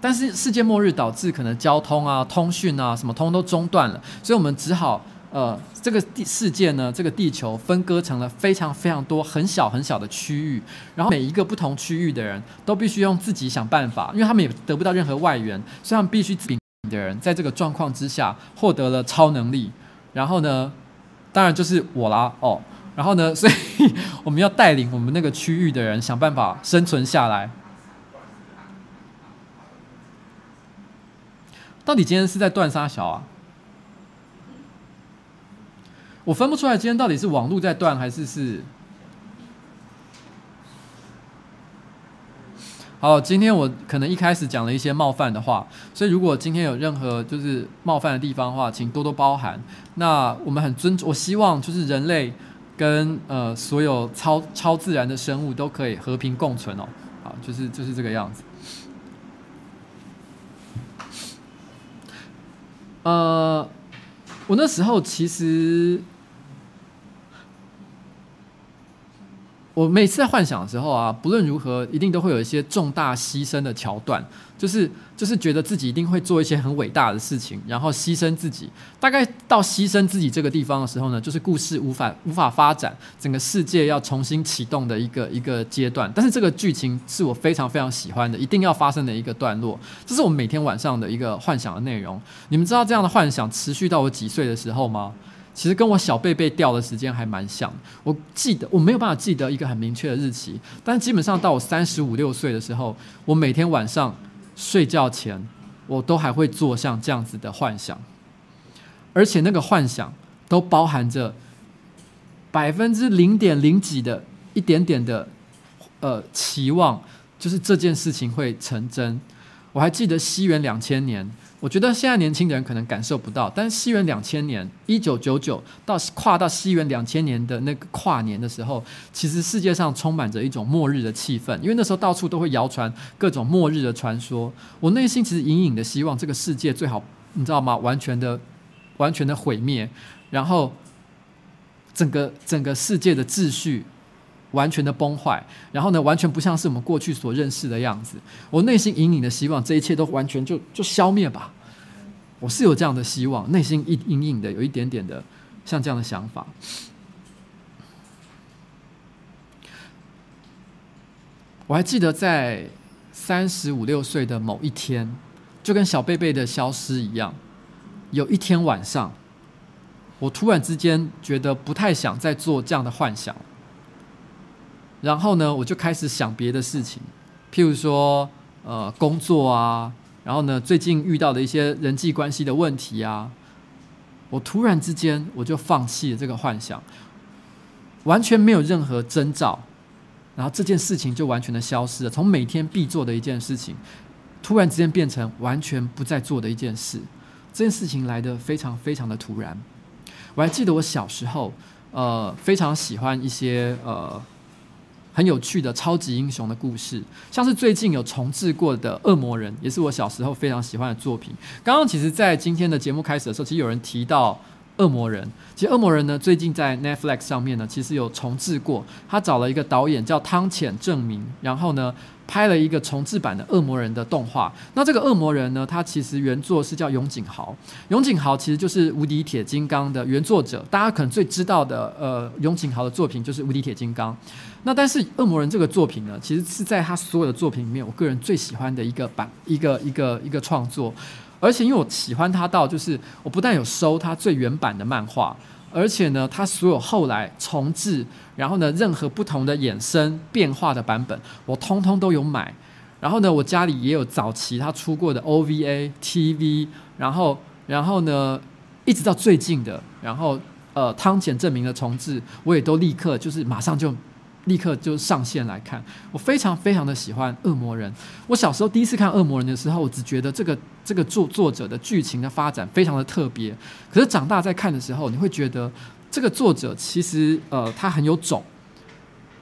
但是世界末日导致可能交通啊、通讯啊什么通都中断了，所以我们只好呃，这个地世界呢，这个地球分割成了非常非常多很小很小的区域，然后每一个不同区域的人都必须用自己想办法，因为他们也得不到任何外援，所以他们必须自己的人在这个状况之下获得了超能力，然后呢，当然就是我啦哦，然后呢，所以 我们要带领我们那个区域的人想办法生存下来。到底今天是在断杀小啊？我分不出来，今天到底是网络在断，还是是……好，今天我可能一开始讲了一些冒犯的话，所以如果今天有任何就是冒犯的地方的话，请多多包涵。那我们很尊重，我希望就是人类跟呃所有超超自然的生物都可以和平共存哦。好，就是就是这个样子。呃，我那时候其实，我每次在幻想的时候啊，不论如何，一定都会有一些重大牺牲的桥段，就是就是觉得自己一定会做一些很伟大的事情，然后牺牲自己。大概到牺牲自己这个地方的时候呢，就是故事无法无法发展，整个世界要重新启动的一个一个阶段。但是这个剧情是我非常非常喜欢的，一定要发生的一个段落。这是我们每天晚上的一个幻想的内容。你们知道这样的幻想持续到我几岁的时候吗？其实跟我小贝贝掉的时间还蛮像，我记得我没有办法记得一个很明确的日期，但基本上到我三十五六岁的时候，我每天晚上睡觉前，我都还会做像这样子的幻想，而且那个幻想都包含着百分之零点零几的一点点的呃期望，就是这件事情会成真。我还记得西元两千年。我觉得现在年轻人可能感受不到，但是西元两千年，一九九九到跨到西元两千年的那个跨年的时候，其实世界上充满着一种末日的气氛，因为那时候到处都会谣传各种末日的传说。我内心其实隐隐的希望这个世界最好，你知道吗？完全的、完全的毁灭，然后整个整个世界的秩序。完全的崩坏，然后呢，完全不像是我们过去所认识的样子。我内心隐隐的希望，这一切都完全就就消灭吧。我是有这样的希望，内心隐隐隐的有一点点的像这样的想法。我还记得在三十五六岁的某一天，就跟小贝贝的消失一样，有一天晚上，我突然之间觉得不太想再做这样的幻想。然后呢，我就开始想别的事情，譬如说，呃，工作啊，然后呢，最近遇到的一些人际关系的问题啊，我突然之间我就放弃了这个幻想，完全没有任何征兆，然后这件事情就完全的消失了，从每天必做的一件事情，突然之间变成完全不再做的一件事，这件事情来的非常非常的突然。我还记得我小时候，呃，非常喜欢一些呃。很有趣的超级英雄的故事，像是最近有重置过的《恶魔人》，也是我小时候非常喜欢的作品。刚刚其实，在今天的节目开始的时候，其实有人提到。恶魔人，其实恶魔人呢，最近在 Netflix 上面呢，其实有重制过。他找了一个导演叫汤浅政明，然后呢，拍了一个重制版的恶魔人的动画。那这个恶魔人呢，他其实原作是叫永井豪，永井豪其实就是无敌铁金刚的原作者。大家可能最知道的，呃，永井豪的作品就是无敌铁金刚。那但是恶魔人这个作品呢，其实是在他所有的作品里面，我个人最喜欢的一个版，一个一个一个创作。而且因为我喜欢他到，就是我不但有收他最原版的漫画，而且呢，他所有后来重制，然后呢，任何不同的衍生变化的版本，我通通都有买。然后呢，我家里也有早期他出过的 OVA、TV，然后，然后呢，一直到最近的，然后呃，汤浅证明的重制，我也都立刻就是马上就。立刻就上线来看，我非常非常的喜欢《恶魔人》。我小时候第一次看《恶魔人》的时候，我只觉得这个这个作作者的剧情的发展非常的特别。可是长大在看的时候，你会觉得这个作者其实呃他很有种。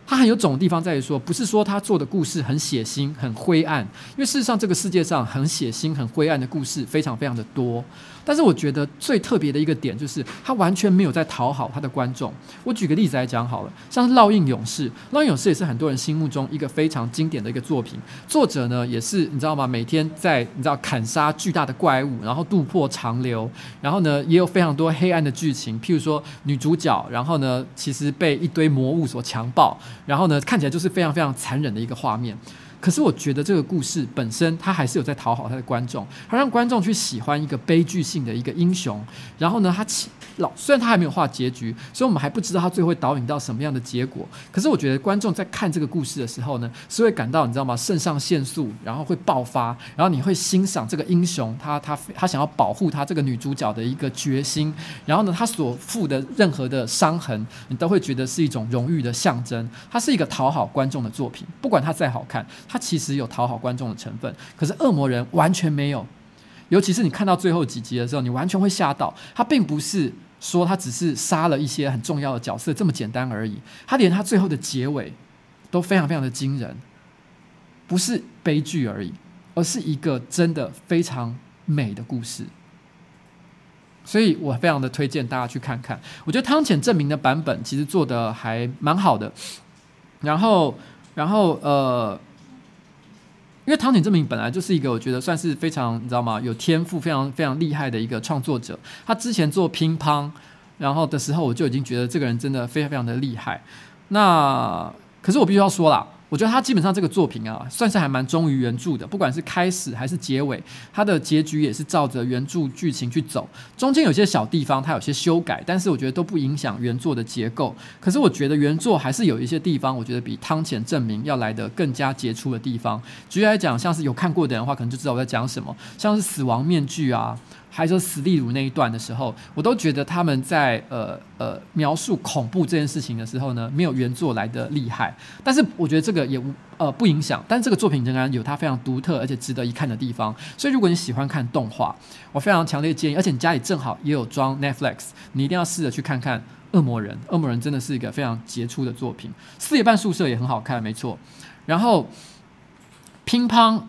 他很有种的地方在于说，不是说他做的故事很血腥、很灰暗，因为事实上这个世界上很血腥、很灰暗的故事非常非常的多。但是我觉得最特别的一个点就是，他完全没有在讨好他的观众。我举个例子来讲好了，像是《烙印勇士》，《烙印勇士》也是很多人心目中一个非常经典的一个作品。作者呢，也是你知道吗？每天在你知道砍杀巨大的怪物，然后渡破长流，然后呢，也有非常多黑暗的剧情，譬如说女主角，然后呢，其实被一堆魔物所强暴。然后呢，看起来就是非常非常残忍的一个画面。可是我觉得这个故事本身，它还是有在讨好他的观众，它让观众去喜欢一个悲剧性的一个英雄。然后呢，他起老虽然他还没有画结局，所以我们还不知道他最后会导引到什么样的结果。可是我觉得观众在看这个故事的时候呢，是会感到你知道吗？肾上腺素，然后会爆发，然后你会欣赏这个英雄，他他他想要保护他这个女主角的一个决心。然后呢，他所负的任何的伤痕，你都会觉得是一种荣誉的象征。它是一个讨好观众的作品，不管它再好看。它其实有讨好观众的成分，可是恶魔人完全没有。尤其是你看到最后几集的时候，你完全会吓到。他并不是说他只是杀了一些很重要的角色这么简单而已，他连他最后的结尾都非常非常的惊人，不是悲剧而已，而是一个真的非常美的故事。所以我非常的推荐大家去看看。我觉得汤浅证明的版本其实做得还蛮好的。然后，然后呃，因为汤浅政明本来就是一个我觉得算是非常你知道吗？有天赋、非常非常厉害的一个创作者。他之前做乒乓，然后的时候我就已经觉得这个人真的非常非常的厉害。那可是我必须要说啦。我觉得他基本上这个作品啊，算是还蛮忠于原著的，不管是开始还是结尾，他的结局也是照着原著剧情去走。中间有些小地方他有些修改，但是我觉得都不影响原作的结构。可是我觉得原作还是有一些地方，我觉得比汤浅政明要来得更加杰出的地方。举例来讲，像是有看过的人的话，可能就知道我在讲什么，像是死亡面具啊。还说史蒂鲁那一段的时候，我都觉得他们在呃呃描述恐怖这件事情的时候呢，没有原作来的厉害。但是我觉得这个也呃不影响，但这个作品仍然有它非常独特而且值得一看的地方。所以如果你喜欢看动画，我非常强烈建议，而且你家里正好也有装 Netflix，你一定要试着去看看《恶魔人》。《恶魔人》真的是一个非常杰出的作品。四点半宿舍也很好看，没错。然后乒乓。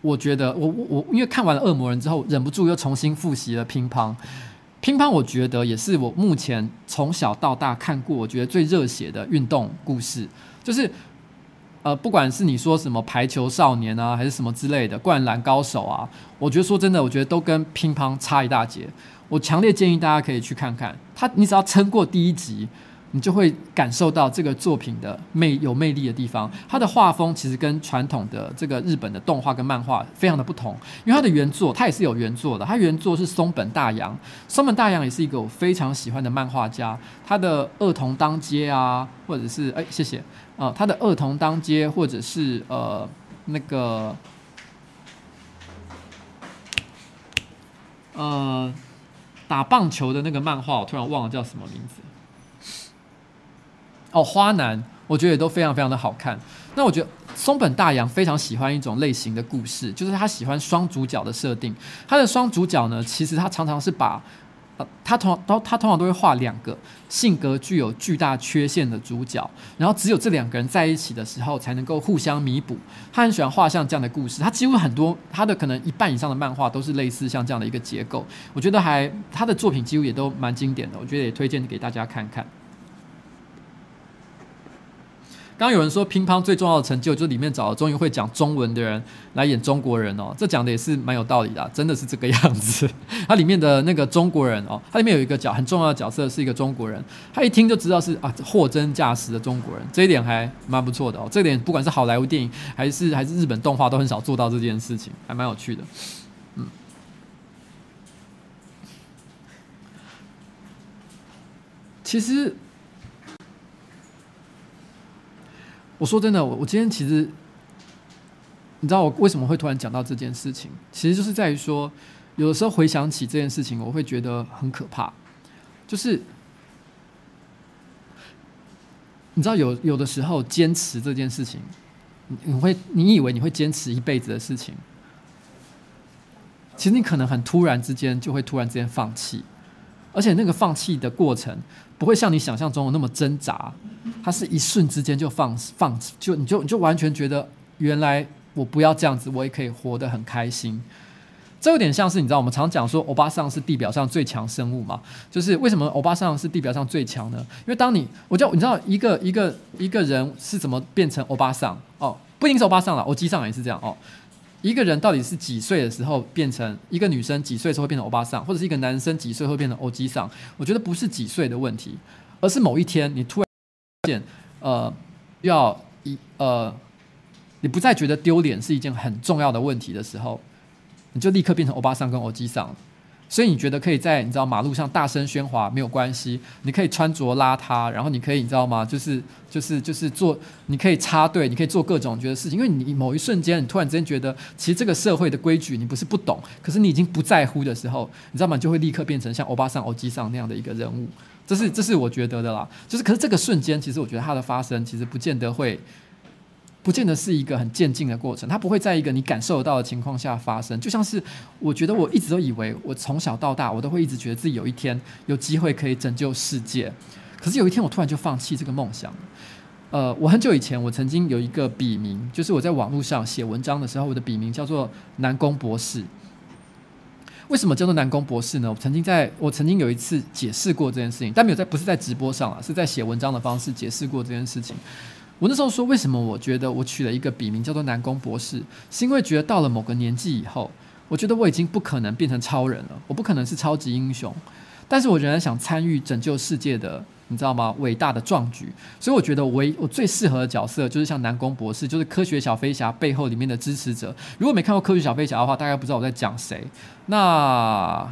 我觉得我我我因为看完了《恶魔人》之后，忍不住又重新复习了乒乓。乒乓我觉得也是我目前从小到大看过我觉得最热血的运动故事。就是呃，不管是你说什么排球少年啊，还是什么之类的灌篮高手啊，我觉得说真的，我觉得都跟乒乓差一大截。我强烈建议大家可以去看看他，你只要撑过第一集。你就会感受到这个作品的魅有魅力的地方。它的画风其实跟传统的这个日本的动画跟漫画非常的不同，因为它的原作它也是有原作的，它原作是松本大洋。松本大洋也是一个我非常喜欢的漫画家。他的《恶童当街》啊，或者是哎，谢谢啊，他的《恶童当街》或者是呃那个呃打棒球的那个漫画，我突然忘了叫什么名字。哦，花男，我觉得也都非常非常的好看。那我觉得松本大洋非常喜欢一种类型的故事，就是他喜欢双主角的设定。他的双主角呢，其实他常常是把，呃，他通都他通常都会画两个性格具有巨大缺陷的主角，然后只有这两个人在一起的时候才能够互相弥补。他很喜欢画像这样的故事，他几乎很多他的可能一半以上的漫画都是类似像这样的一个结构。我觉得还他的作品几乎也都蛮经典的，我觉得也推荐给大家看看。刚有人说乒乓最重要的成就就是里面找了终于会讲中文的人来演中国人哦，这讲的也是蛮有道理的，真的是这个样子。它里面的那个中国人哦，它里面有一个角很重要的角色是一个中国人，他一听就知道是啊货真价实的中国人，这一点还蛮不错的哦。这点不管是好莱坞电影还是还是日本动画都很少做到这件事情，还蛮有趣的。嗯，其实。我说真的，我我今天其实，你知道我为什么会突然讲到这件事情？其实就是在于说，有的时候回想起这件事情，我会觉得很可怕。就是你知道有，有的时候坚持这件事情，你会你以为你会坚持一辈子的事情，其实你可能很突然之间就会突然之间放弃，而且那个放弃的过程不会像你想象中的那么挣扎。它是一瞬之间就放放，就你就你就完全觉得，原来我不要这样子，我也可以活得很开心。这有点像是你知道，我们常讲说欧巴桑是地表上最强生物嘛？就是为什么欧巴桑是地表上最强呢？因为当你，我就你知道一个一个一个人是怎么变成欧巴桑哦，不一定是欧巴桑了，欧吉桑也是这样哦。一个人到底是几岁的时候变成一个女生几岁的时候会变成欧巴桑，或者是一个男生几岁会变成欧吉桑？我觉得不是几岁的问题，而是某一天你突然。呃，要一呃，你不再觉得丢脸是一件很重要的问题的时候，你就立刻变成欧巴桑跟欧吉桑了。所以你觉得可以在你知道马路上大声喧哗没有关系，你可以穿着邋遢，然后你可以你知道吗？就是就是就是做，你可以插队，你可以做各种觉得事情，因为你某一瞬间你突然之间觉得，其实这个社会的规矩你不是不懂，可是你已经不在乎的时候，你知道吗？就会立刻变成像欧巴桑、欧吉桑那样的一个人物。这是这是我觉得的啦，就是可是这个瞬间，其实我觉得它的发生，其实不见得会，不见得是一个很渐进的过程，它不会在一个你感受得到的情况下发生。就像是我觉得我一直都以为，我从小到大，我都会一直觉得自己有一天有机会可以拯救世界，可是有一天我突然就放弃这个梦想。呃，我很久以前我曾经有一个笔名，就是我在网络上写文章的时候，我的笔名叫做南宫博士。为什么叫做南宫博士呢？我曾经在我曾经有一次解释过这件事情，但没有在不是在直播上啊，是在写文章的方式解释过这件事情。我那时候说，为什么我觉得我取了一个笔名叫做南宫博士，是因为觉得到了某个年纪以后，我觉得我已经不可能变成超人了，我不可能是超级英雄，但是我仍然想参与拯救世界的，你知道吗？伟大的壮举。所以我觉得我我最适合的角色就是像南宫博士，就是科学小飞侠背后里面的支持者。如果没看过科学小飞侠的话，大概不知道我在讲谁。那。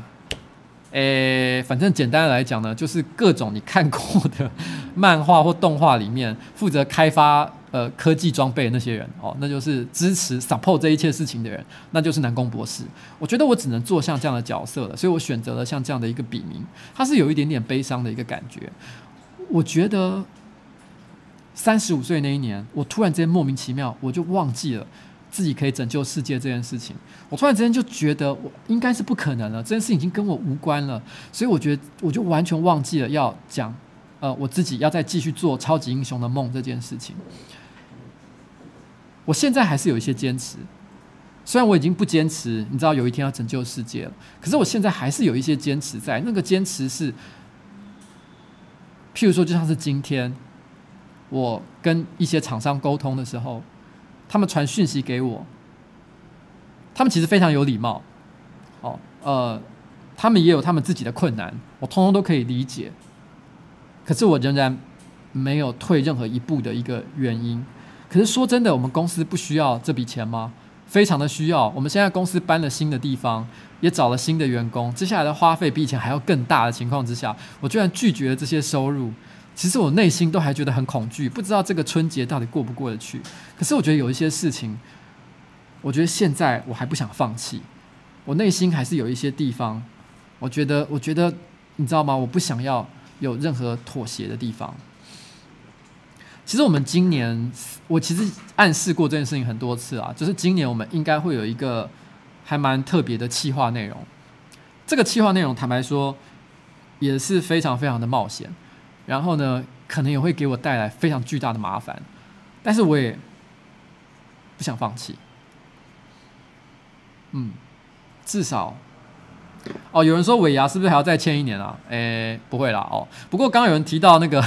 诶，反正简单来讲呢，就是各种你看过的漫画或动画里面负责开发呃科技装备那些人哦，那就是支持 support 这一切事情的人，那就是南宫博士。我觉得我只能做像这样的角色了，所以我选择了像这样的一个笔名，它是有一点点悲伤的一个感觉。我觉得三十五岁那一年，我突然之间莫名其妙，我就忘记了。自己可以拯救世界这件事情，我突然之间就觉得我应该是不可能了。这件事情已经跟我无关了，所以我觉得我就完全忘记了要讲，呃，我自己要再继续做超级英雄的梦这件事情。我现在还是有一些坚持，虽然我已经不坚持，你知道有一天要拯救世界了，可是我现在还是有一些坚持在。那个坚持是，譬如说，就像是今天我跟一些厂商沟通的时候。他们传讯息给我，他们其实非常有礼貌，哦，呃，他们也有他们自己的困难，我通通都可以理解。可是我仍然没有退任何一步的一个原因。可是说真的，我们公司不需要这笔钱吗？非常的需要。我们现在公司搬了新的地方，也找了新的员工，接下来的花费比以前还要更大的情况之下，我居然拒绝了这些收入。其实我内心都还觉得很恐惧，不知道这个春节到底过不过得去。可是我觉得有一些事情，我觉得现在我还不想放弃。我内心还是有一些地方，我觉得，我觉得，你知道吗？我不想要有任何妥协的地方。其实我们今年，我其实暗示过这件事情很多次啊，就是今年我们应该会有一个还蛮特别的企划内容。这个企划内容，坦白说，也是非常非常的冒险。然后呢，可能也会给我带来非常巨大的麻烦，但是我也不想放弃。嗯，至少，哦，有人说尾牙是不是还要再签一年啊？诶，不会啦，哦。不过刚刚有人提到那个，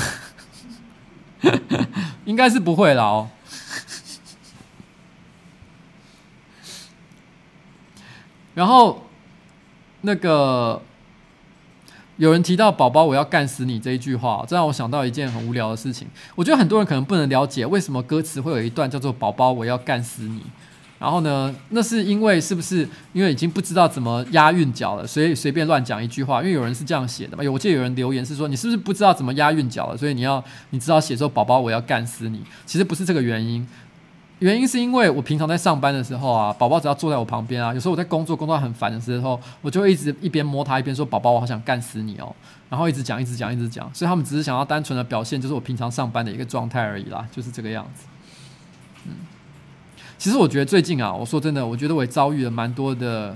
应该是不会啦，哦。然后那个。有人提到“宝宝，我要干死你”这一句话，这让我想到一件很无聊的事情。我觉得很多人可能不能了解为什么歌词会有一段叫做“宝宝，我要干死你”。然后呢，那是因为是不是因为已经不知道怎么押韵脚了，所以随便乱讲一句话？因为有人是这样写的嘛。有我记得有人留言是说，你是不是不知道怎么押韵脚了？所以你要你知道写说“宝宝，我要干死你”。其实不是这个原因。原因是因为我平常在上班的时候啊，宝宝只要坐在我旁边啊，有时候我在工作工作很烦的时候，我就会一直一边摸他一边说：“宝宝，我好想干死你哦。”然后一直讲，一直讲，一直讲。所以他们只是想要单纯的表现，就是我平常上班的一个状态而已啦，就是这个样子。嗯，其实我觉得最近啊，我说真的，我觉得我也遭遇了蛮多的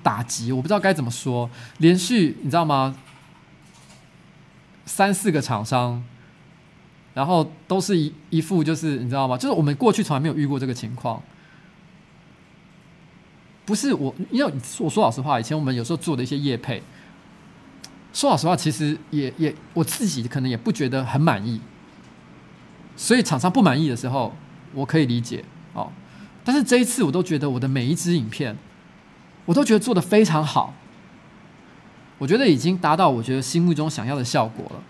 打击，我不知道该怎么说。连续你知道吗？三四个厂商。然后都是一一副就是你知道吗？就是我们过去从来没有遇过这个情况。不是我，因为我说老实话，以前我们有时候做的一些业配，说老实话，其实也也我自己可能也不觉得很满意。所以厂商不满意的时候，我可以理解哦。但是这一次，我都觉得我的每一支影片，我都觉得做的非常好。我觉得已经达到我觉得心目中想要的效果了。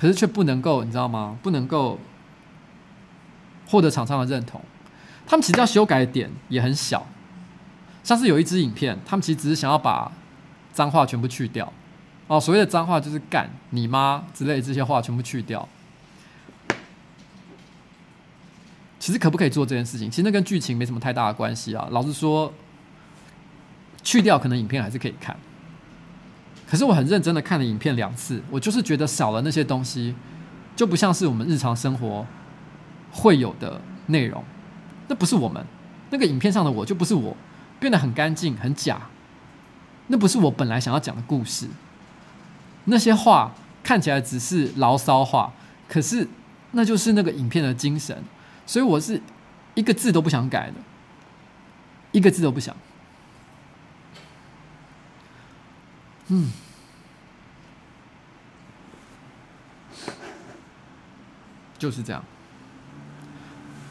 可是却不能够，你知道吗？不能够获得厂商的认同。他们其实要修改的点也很小，像是有一支影片，他们其实只是想要把脏话全部去掉。哦，所谓的脏话就是“干你妈”之类这些话全部去掉。其实可不可以做这件事情？其实那跟剧情没什么太大的关系啊。老实说，去掉可能影片还是可以看。可是我很认真的看了影片两次，我就是觉得少了那些东西，就不像是我们日常生活会有的内容。那不是我们，那个影片上的我就不是我，变得很干净、很假。那不是我本来想要讲的故事。那些话看起来只是牢骚话，可是那就是那个影片的精神。所以我是一个字都不想改的，一个字都不想。嗯，就是这样。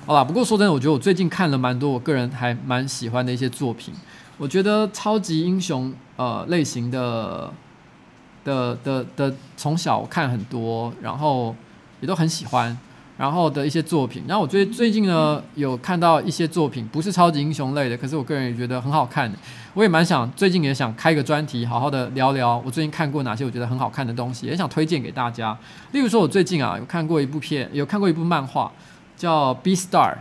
好啦，不过说真的，我觉得我最近看了蛮多，我个人还蛮喜欢的一些作品。我觉得超级英雄呃类型的的的的，从小看很多，然后也都很喜欢，然后的一些作品。然后我最最近呢有看到一些作品，不是超级英雄类的，可是我个人也觉得很好看。我也蛮想最近也想开个专题，好好的聊聊我最近看过哪些我觉得很好看的东西，也想推荐给大家。例如说，我最近啊有看过一部片，有看过一部漫画。叫 Beastar，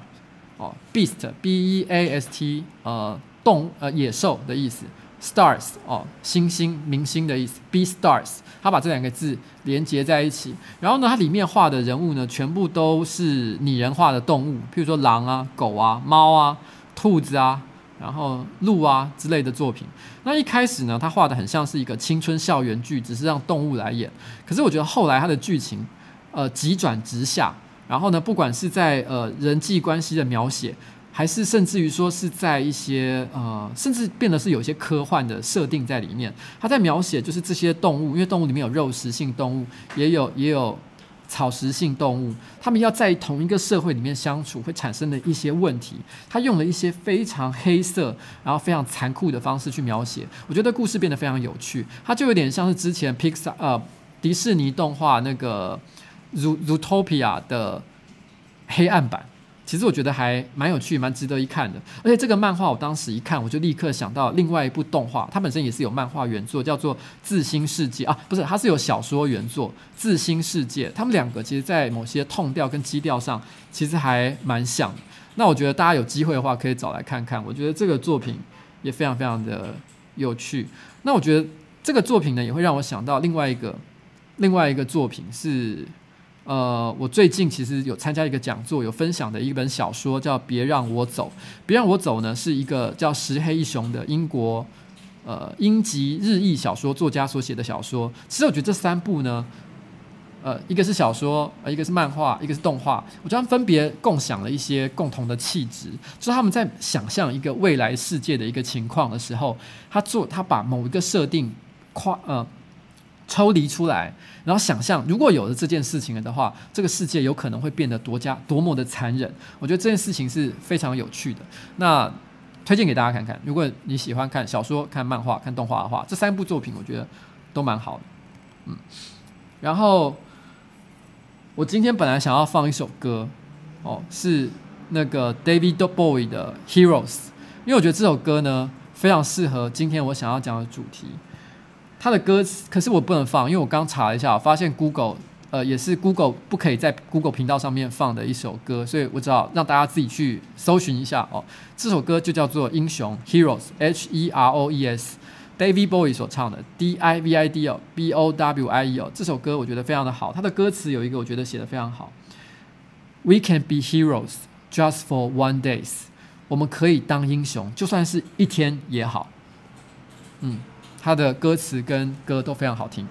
哦，Beast B E A S T，呃，动呃野兽的意思，Stars 哦，星星明星的意思 Be stars，他把这两个字连接在一起，然后呢，它里面画的人物呢，全部都是拟人化的动物，譬如说狼啊、狗啊、猫啊、兔子啊，然后鹿啊之类的作品。那一开始呢，他画的很像是一个青春校园剧，只是让动物来演。可是我觉得后来他的剧情，呃，急转直下。然后呢，不管是在呃人际关系的描写，还是甚至于说是在一些呃，甚至变得是有些科幻的设定在里面。他在描写就是这些动物，因为动物里面有肉食性动物，也有也有草食性动物，他们要在同一个社会里面相处，会产生的一些问题。他用了一些非常黑色，然后非常残酷的方式去描写。我觉得故事变得非常有趣。它就有点像是之前 Pixar 呃迪士尼动画那个。Zootopia 的黑暗版，其实我觉得还蛮有趣，蛮值得一看的。而且这个漫画，我当时一看，我就立刻想到另外一部动画，它本身也是有漫画原作，叫做《自新世界》啊，不是，它是有小说原作《自新世界》。他们两个其实，在某些痛调跟基调上，其实还蛮像。那我觉得大家有机会的话，可以找来看看。我觉得这个作品也非常非常的有趣。那我觉得这个作品呢，也会让我想到另外一个另外一个作品是。呃，我最近其实有参加一个讲座，有分享的一本小说叫《别让我走》。《别让我走》呢，是一个叫石黑一雄的英国呃英籍日裔小说作家所写的小说。其实我觉得这三部呢，呃，一个是小说，呃，一个是漫画，一个是动画，我觉得分别共享了一些共同的气质，就是他们在想象一个未来世界的一个情况的时候，他做他把某一个设定跨呃。抽离出来，然后想象，如果有了这件事情了的话，这个世界有可能会变得多加多么的残忍。我觉得这件事情是非常有趣的。那推荐给大家看看，如果你喜欢看小说、看漫画、看动画的话，这三部作品我觉得都蛮好的。嗯，然后我今天本来想要放一首歌，哦，是那个 David Bowie 的《Heroes》，因为我觉得这首歌呢非常适合今天我想要讲的主题。他的歌词，可是我不能放，因为我刚查了一下，发现 Google，呃，也是 Google 不可以在 Google 频道上面放的一首歌，所以我只好让大家自己去搜寻一下哦。这首歌就叫做《英雄》（Heroes），H E R O E S，David Bowie 所唱的，D I V I D 哦，B O W I E 哦。这首歌我觉得非常的好，它的歌词有一个我觉得写得非常好。We can be heroes just for one days，我们可以当英雄，就算是一天也好。嗯。他的歌词跟歌都非常好听。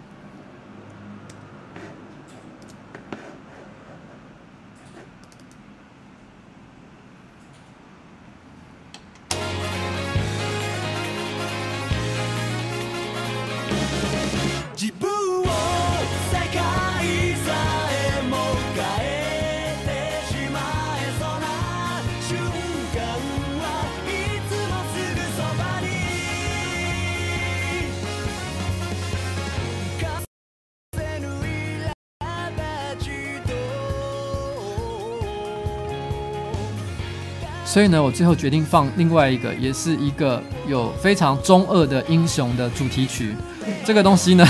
所以呢，我最后决定放另外一个，也是一个有非常中二的英雄的主题曲。这个东西呢。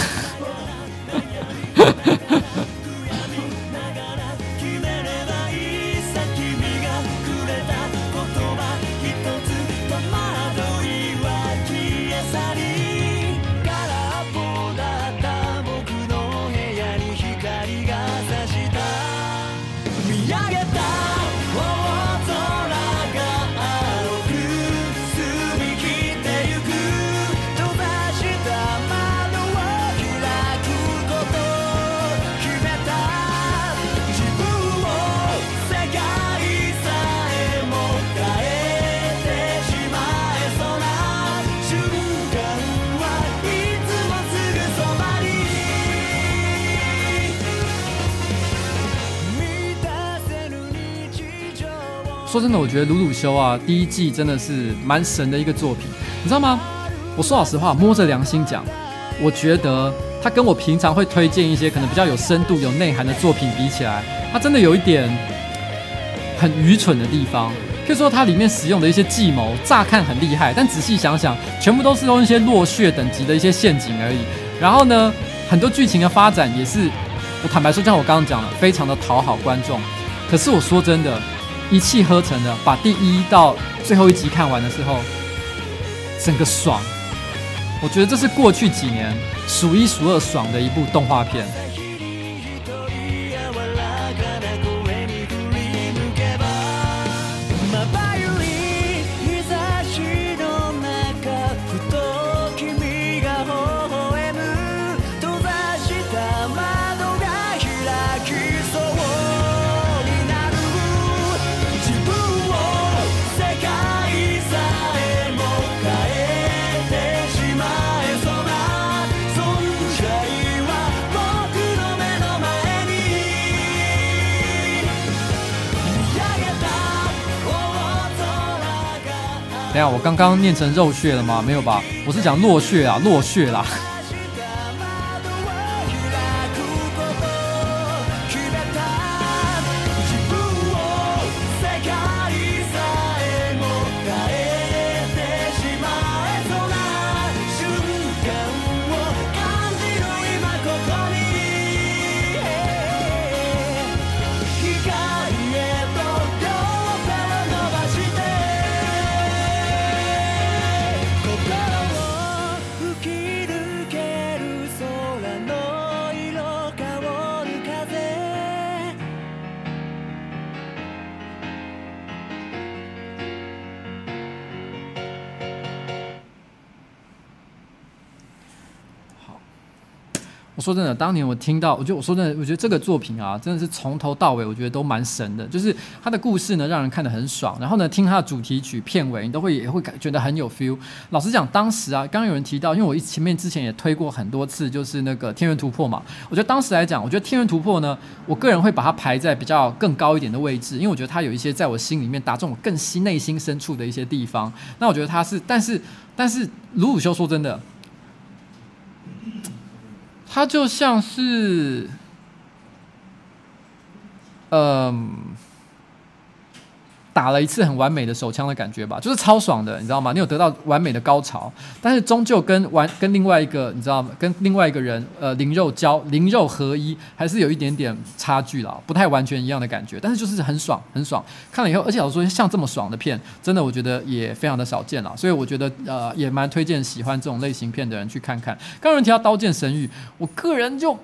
说真的，我觉得《鲁鲁修》啊，第一季真的是蛮神的一个作品，你知道吗？我说老实话，摸着良心讲，我觉得它跟我平常会推荐一些可能比较有深度、有内涵的作品比起来，它真的有一点很愚蠢的地方。譬如说，它里面使用的一些计谋，乍看很厉害，但仔细想想，全部都是用一些落穴等级的一些陷阱而已。然后呢，很多剧情的发展也是，我坦白说，像我刚刚讲的，非常的讨好观众。可是我说真的，一气呵成的把第一到最后一集看完的时候，整个爽。我觉得这是过去几年数一数二爽的一部动画片。下，我刚刚念成肉血了吗？没有吧，我是讲落血啊，落血啦。我说真的，当年我听到，我觉得我说真的，我觉得这个作品啊，真的是从头到尾，我觉得都蛮神的。就是它的故事呢，让人看得很爽。然后呢，听它的主题曲、片尾，你都会也会感觉得很有 feel。老实讲，当时啊，刚刚有人提到，因为我前面之前也推过很多次，就是那个《天元突破》嘛。我觉得当时来讲，我觉得《天元突破》呢，我个人会把它排在比较更高一点的位置，因为我觉得它有一些在我心里面打中我更心内心深处的一些地方。那我觉得它是，但是但是鲁鲁修说真的。它就像是，嗯，打了一次很完美的手枪的感觉吧，就是超爽的，你知道吗？你有得到完美的高潮，但是终究跟完跟另外一个，你知道吗？跟另外一个人，呃，灵肉交灵肉合一，还是有一点点差距啦，不太完全一样的感觉。但是就是很爽，很爽。看了以后，而且老实说，像这么爽的片，真的我觉得也非常的少见啦。所以我觉得，呃，也蛮推荐喜欢这种类型片的人去看看。刚刚有人提到《刀剑神域》，我个人就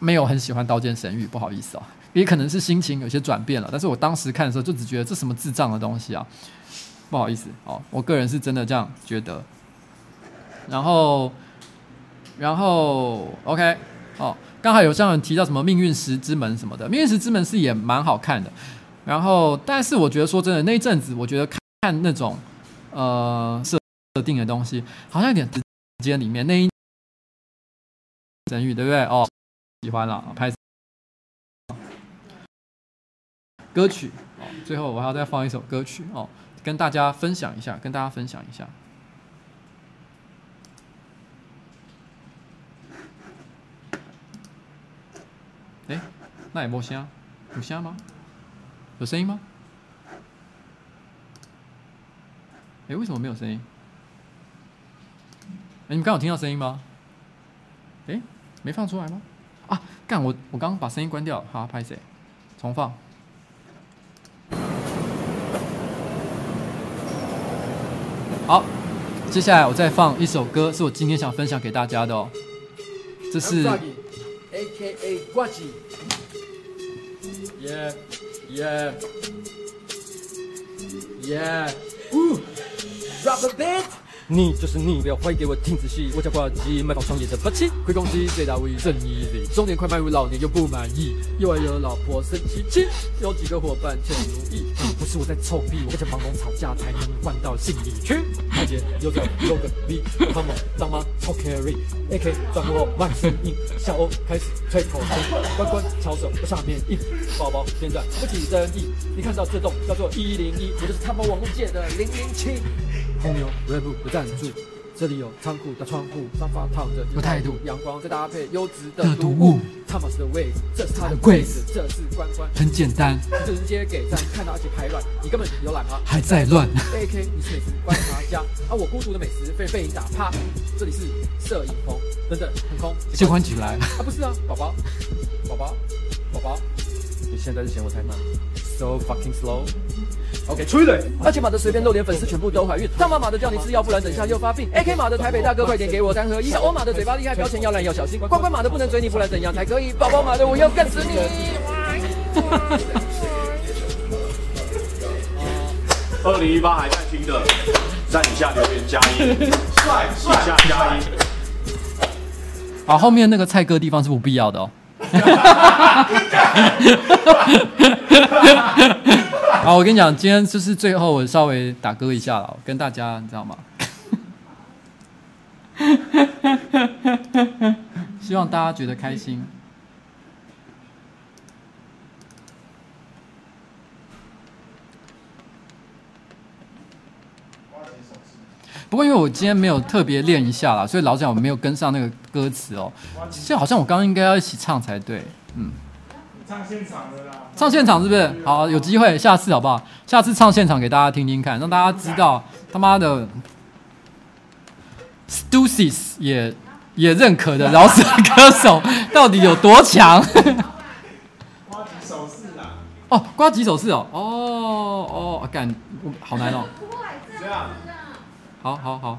没有很喜欢《刀剑神域》，不好意思啊。也可能是心情有些转变了，但是我当时看的时候就只觉得这什么智障的东西啊，不好意思哦，我个人是真的这样觉得。然后，然后 OK 哦，刚好有这样人提到什么《命运石之门》什么的，《命运石之门》是也蛮好看的。然后，但是我觉得说真的，那一阵子我觉得看，那种呃设定的东西，好像有点时间里面那一神域对不对？哦，喜欢了拍。歌曲哦，最后我还要再放一首歌曲哦，跟大家分享一下，跟大家分享一下。哎，那也没声，有声吗？有声音吗？哎，为什么没有声音？哎，你们刚有听到声音吗？哎，没放出来吗？啊，干我我刚刚把声音关掉，好，拍谁？重放。好，接下来我再放一首歌，是我今天想分享给大家的哦。这是 A.K.A. 呱吉，Yeah Yeah Yeah，Ooh，Drop a bit。你就是你，不要怀疑给我听仔细。我叫挂机，卖方创业的霸气，会攻击最大威正义里。中年快迈入老年又不满意，又爱惹老婆生气气，有几个伙伴全如意。不是我在臭屁，我跟房东吵架才能换到心里去。台阶又在又个 B，Come on，当妈超 carry，AK 转幕后慢声音，小欧开始吹口哨，关关巧手下面硬，宝宝现在不起争议。你看到这栋叫做一零一，我就是他们网络界的零零七。红牛 Red Bull 的赞助，这里有仓库的窗户，沙发躺着有态度，阳光再搭配优质的毒物。汤马斯的位置，这是他的柜子，这是关关。很简单，直接给赞，看到而且排卵，你根本有懒吗？还在乱。AK，你是美食观察家，而、啊、我孤独的美食被被你打趴。这里是摄影棚，等等，很空。先关起来。啊，不是啊，宝宝，宝宝，宝宝，你现在是嫌我太慢？So fucking slow。OK，催泪。而且马的随便露脸，粉丝全部都怀孕。他妈马的叫你吃药，不然等下又发病。AK 马的台北大哥，快点给我三合一。小欧马的嘴巴厉害，标签要烂要小心。乖乖马的不能追你，不然怎样才可以？宝宝马的我要干死你。二零一八还在听的，在底下留言加一，帅帅，底下加一。啊，后面那个菜哥地方是不必要的哦。好，我跟你讲，今天就是最后，我稍微打歌一下了，跟大家，你知道吗？希望大家觉得开心。不过因为我今天没有特别练一下啦，所以老实讲我没有跟上那个歌词哦。其实好像我刚刚应该要一起唱才对，嗯。唱现场的啦。唱现场是不是？好，有机会下次好不好？下次唱现场给大家听听看，让大家知道他妈的 Stussy 也也认可的饶舌歌手 到底有多强。刮几手势啦。哦，刮几手势哦。哦哦，干，好难哦。这样。好好好。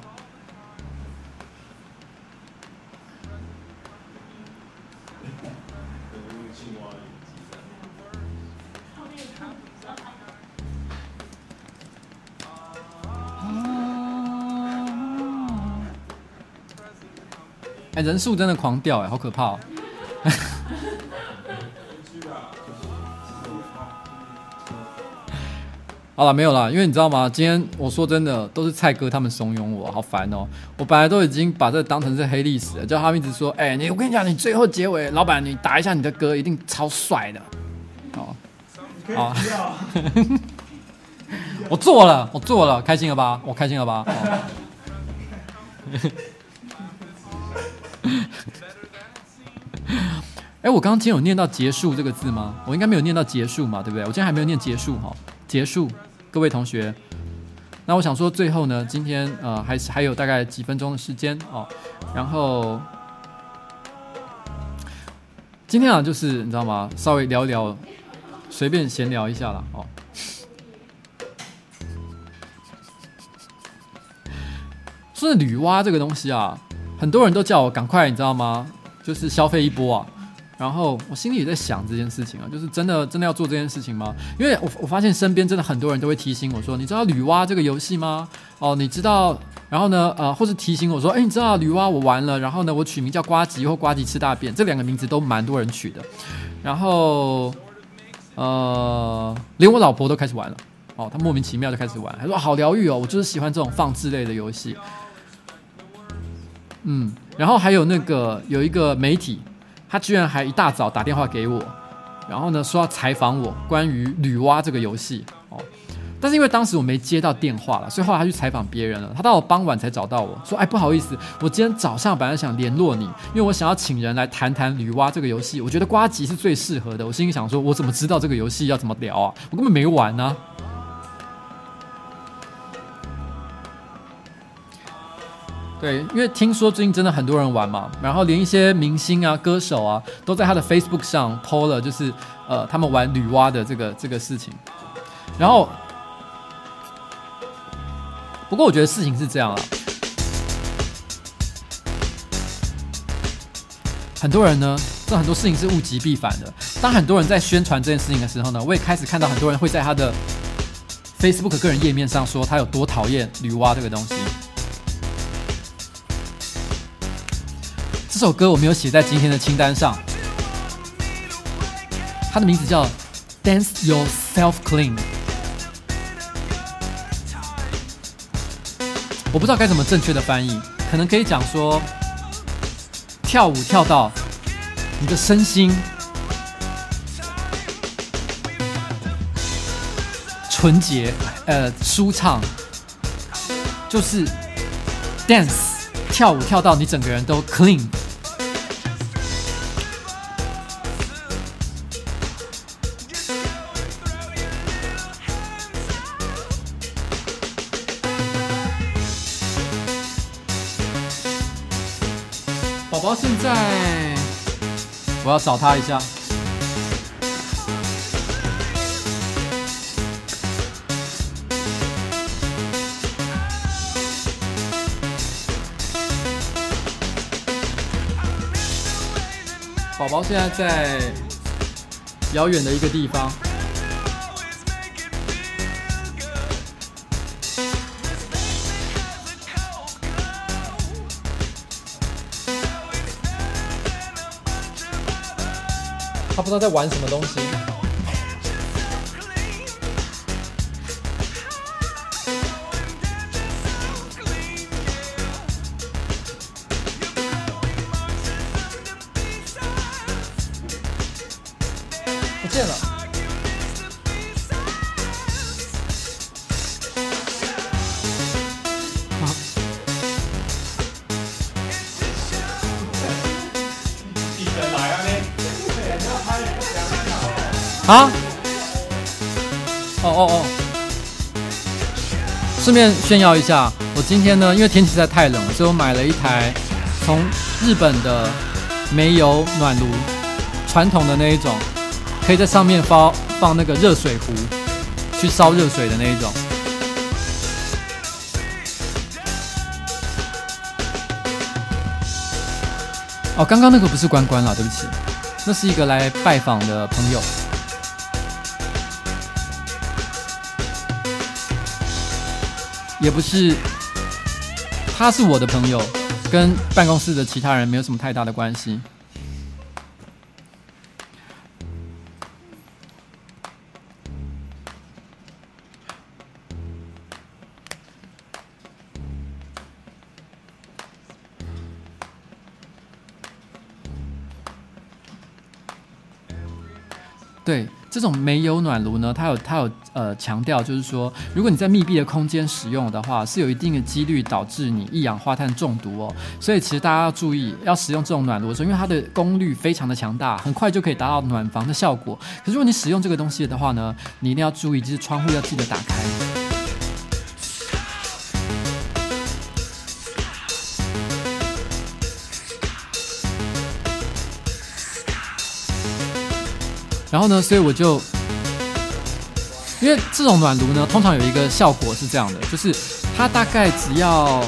哎，人数真的狂掉哎，好可怕哦！好了，没有了，因为你知道吗？今天我说真的，都是蔡哥他们怂恿我，好烦哦！我本来都已经把这当成是黑历史了，叫他们一直说：“哎，你我跟你讲，你最后结尾，老板你打一下你的歌，一定超帅的。”哦，好，我做了，我做了，开心了吧？我开心了吧？哦 哎，我刚刚今天有念到“结束”这个字吗？我应该没有念到“结束”嘛，对不对？我今天还没有念“结束”哈，“结束”，各位同学。那我想说，最后呢，今天呃，还是还有大概几分钟的时间哦。然后今天啊，就是你知道吗？稍微聊一聊，随便闲聊一下啦。哦。说女娲这个东西啊，很多人都叫我赶快，你知道吗？就是消费一波啊。然后我心里也在想这件事情啊，就是真的真的要做这件事情吗？因为我我发现身边真的很多人都会提醒我说，你知道女娲这个游戏吗？哦，你知道？然后呢，呃，或是提醒我说，哎，你知道女娲我玩了？然后呢，我取名叫呱吉或呱吉吃大便，这两个名字都蛮多人取的。然后，呃，连我老婆都开始玩了。哦，她莫名其妙就开始玩，她说好疗愈哦，我就是喜欢这种放置类的游戏。嗯，然后还有那个有一个媒体，他居然还一大早打电话给我，然后呢说要采访我关于女娲这个游戏哦，但是因为当时我没接到电话了，所以后来他去采访别人了。他到了傍晚才找到我说：“哎，不好意思，我今天早上本来想联络你，因为我想要请人来谈谈女娲这个游戏，我觉得瓜吉是最适合的。”我心里想说：“我怎么知道这个游戏要怎么聊啊？我根本没玩呢。”对，因为听说最近真的很多人玩嘛，然后连一些明星啊、歌手啊，都在他的 Facebook 上 po 了，就是呃，他们玩女娲的这个这个事情。然后，不过我觉得事情是这样啊，很多人呢，这很多事情是物极必反的。当很多人在宣传这件事情的时候呢，我也开始看到很多人会在他的 Facebook 个人页面上说他有多讨厌女娲这个东西。这首歌我没有写在今天的清单上，它的名字叫《Dance Yourself Clean》。我不知道该怎么正确的翻译，可能可以讲说，跳舞跳到你的身心纯洁，呃，舒畅，就是 dance 跳舞跳到你整个人都 clean。要找他一下。宝宝现在在遥远的一个地方。不知道在玩什么东西。啊！哦哦哦！顺便炫耀一下，我今天呢，因为天气实在太冷了，所以我买了一台从日本的煤油暖炉，传统的那一种，可以在上面放放那个热水壶，去烧热水的那一种。哦，刚刚那个不是关关啦，对不起，那是一个来拜访的朋友。也不是，他是我的朋友，跟办公室的其他人没有什么太大的关系。这种煤油暖炉呢，它有它有呃强调，就是说，如果你在密闭的空间使用的话，是有一定的几率导致你一氧化碳中毒哦。所以其实大家要注意，要使用这种暖炉的时候，因为它的功率非常的强大，很快就可以达到暖房的效果。可是如果你使用这个东西的话呢，你一定要注意，就是窗户要记得打开。然后呢，所以我就，因为这种暖炉呢，通常有一个效果是这样的，就是它大概只要。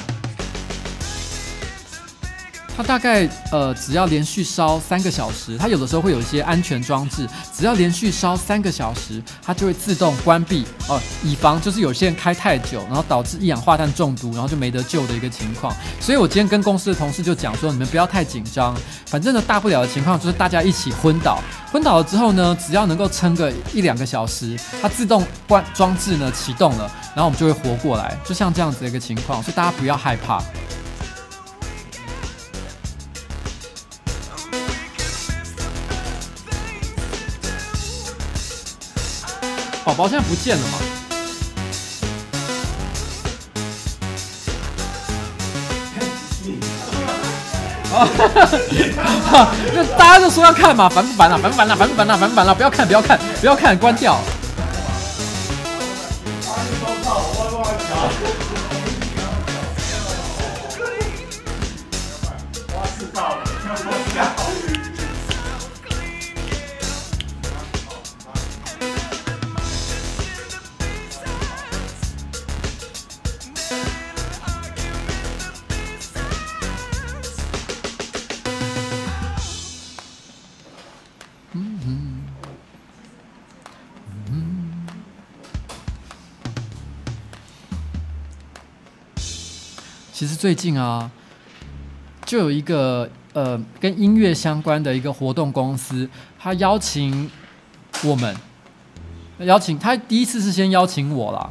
它大概呃，只要连续烧三个小时，它有的时候会有一些安全装置，只要连续烧三个小时，它就会自动关闭哦，以防就是有些人开太久，然后导致一氧化碳中毒，然后就没得救的一个情况。所以我今天跟公司的同事就讲说，你们不要太紧张，反正呢，大不了的情况就是大家一起昏倒，昏倒了之后呢，只要能够撑个一两个小时，它自动关装置呢启动了，然后我们就会活过来，就像这样子的一个情况，所以大家不要害怕。宝宝现在不见了吗？啊！那大家就说要看嘛，烦不烦啊？烦不烦啊？烦不烦啊？烦不烦啊？不要看，不要看，不要看，关掉。最近啊，就有一个呃跟音乐相关的一个活动公司，他邀请我们，邀请他第一次是先邀请我啦。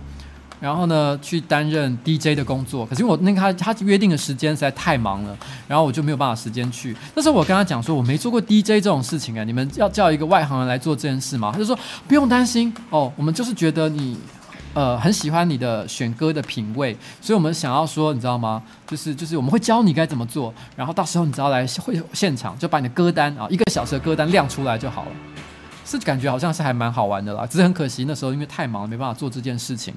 然后呢，去担任 DJ 的工作。可是我那个他他约定的时间实在太忙了，然后我就没有办法时间去。那时候我跟他讲说，我没做过 DJ 这种事情啊，你们要叫一个外行人来做这件事吗？他就说不用担心哦，我们就是觉得你呃很喜欢你的选歌的品味，所以我们想要说，你知道吗？就是就是我们会教你该怎么做，然后到时候你只要来会现场就把你的歌单啊一个小时的歌单亮出来就好了。是感觉好像是还蛮好玩的啦，只是很可惜那时候因为太忙了，没办法做这件事情。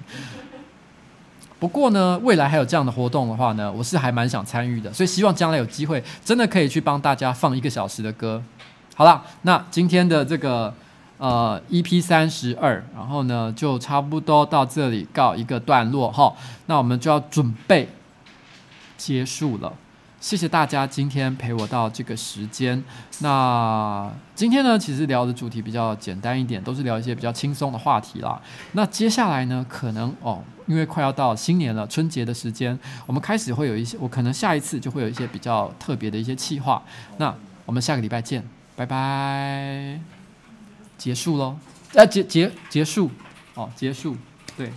不过呢，未来还有这样的活动的话呢，我是还蛮想参与的，所以希望将来有机会，真的可以去帮大家放一个小时的歌。好了，那今天的这个呃 EP 三十二，然后呢就差不多到这里告一个段落哈，那我们就要准备结束了。谢谢大家今天陪我到这个时间。那今天呢，其实聊的主题比较简单一点，都是聊一些比较轻松的话题啦。那接下来呢，可能哦，因为快要到新年了，春节的时间，我们开始会有一些，我可能下一次就会有一些比较特别的一些企划。那我们下个礼拜见，拜拜。结束喽，呃，结结结束，哦，结束，对。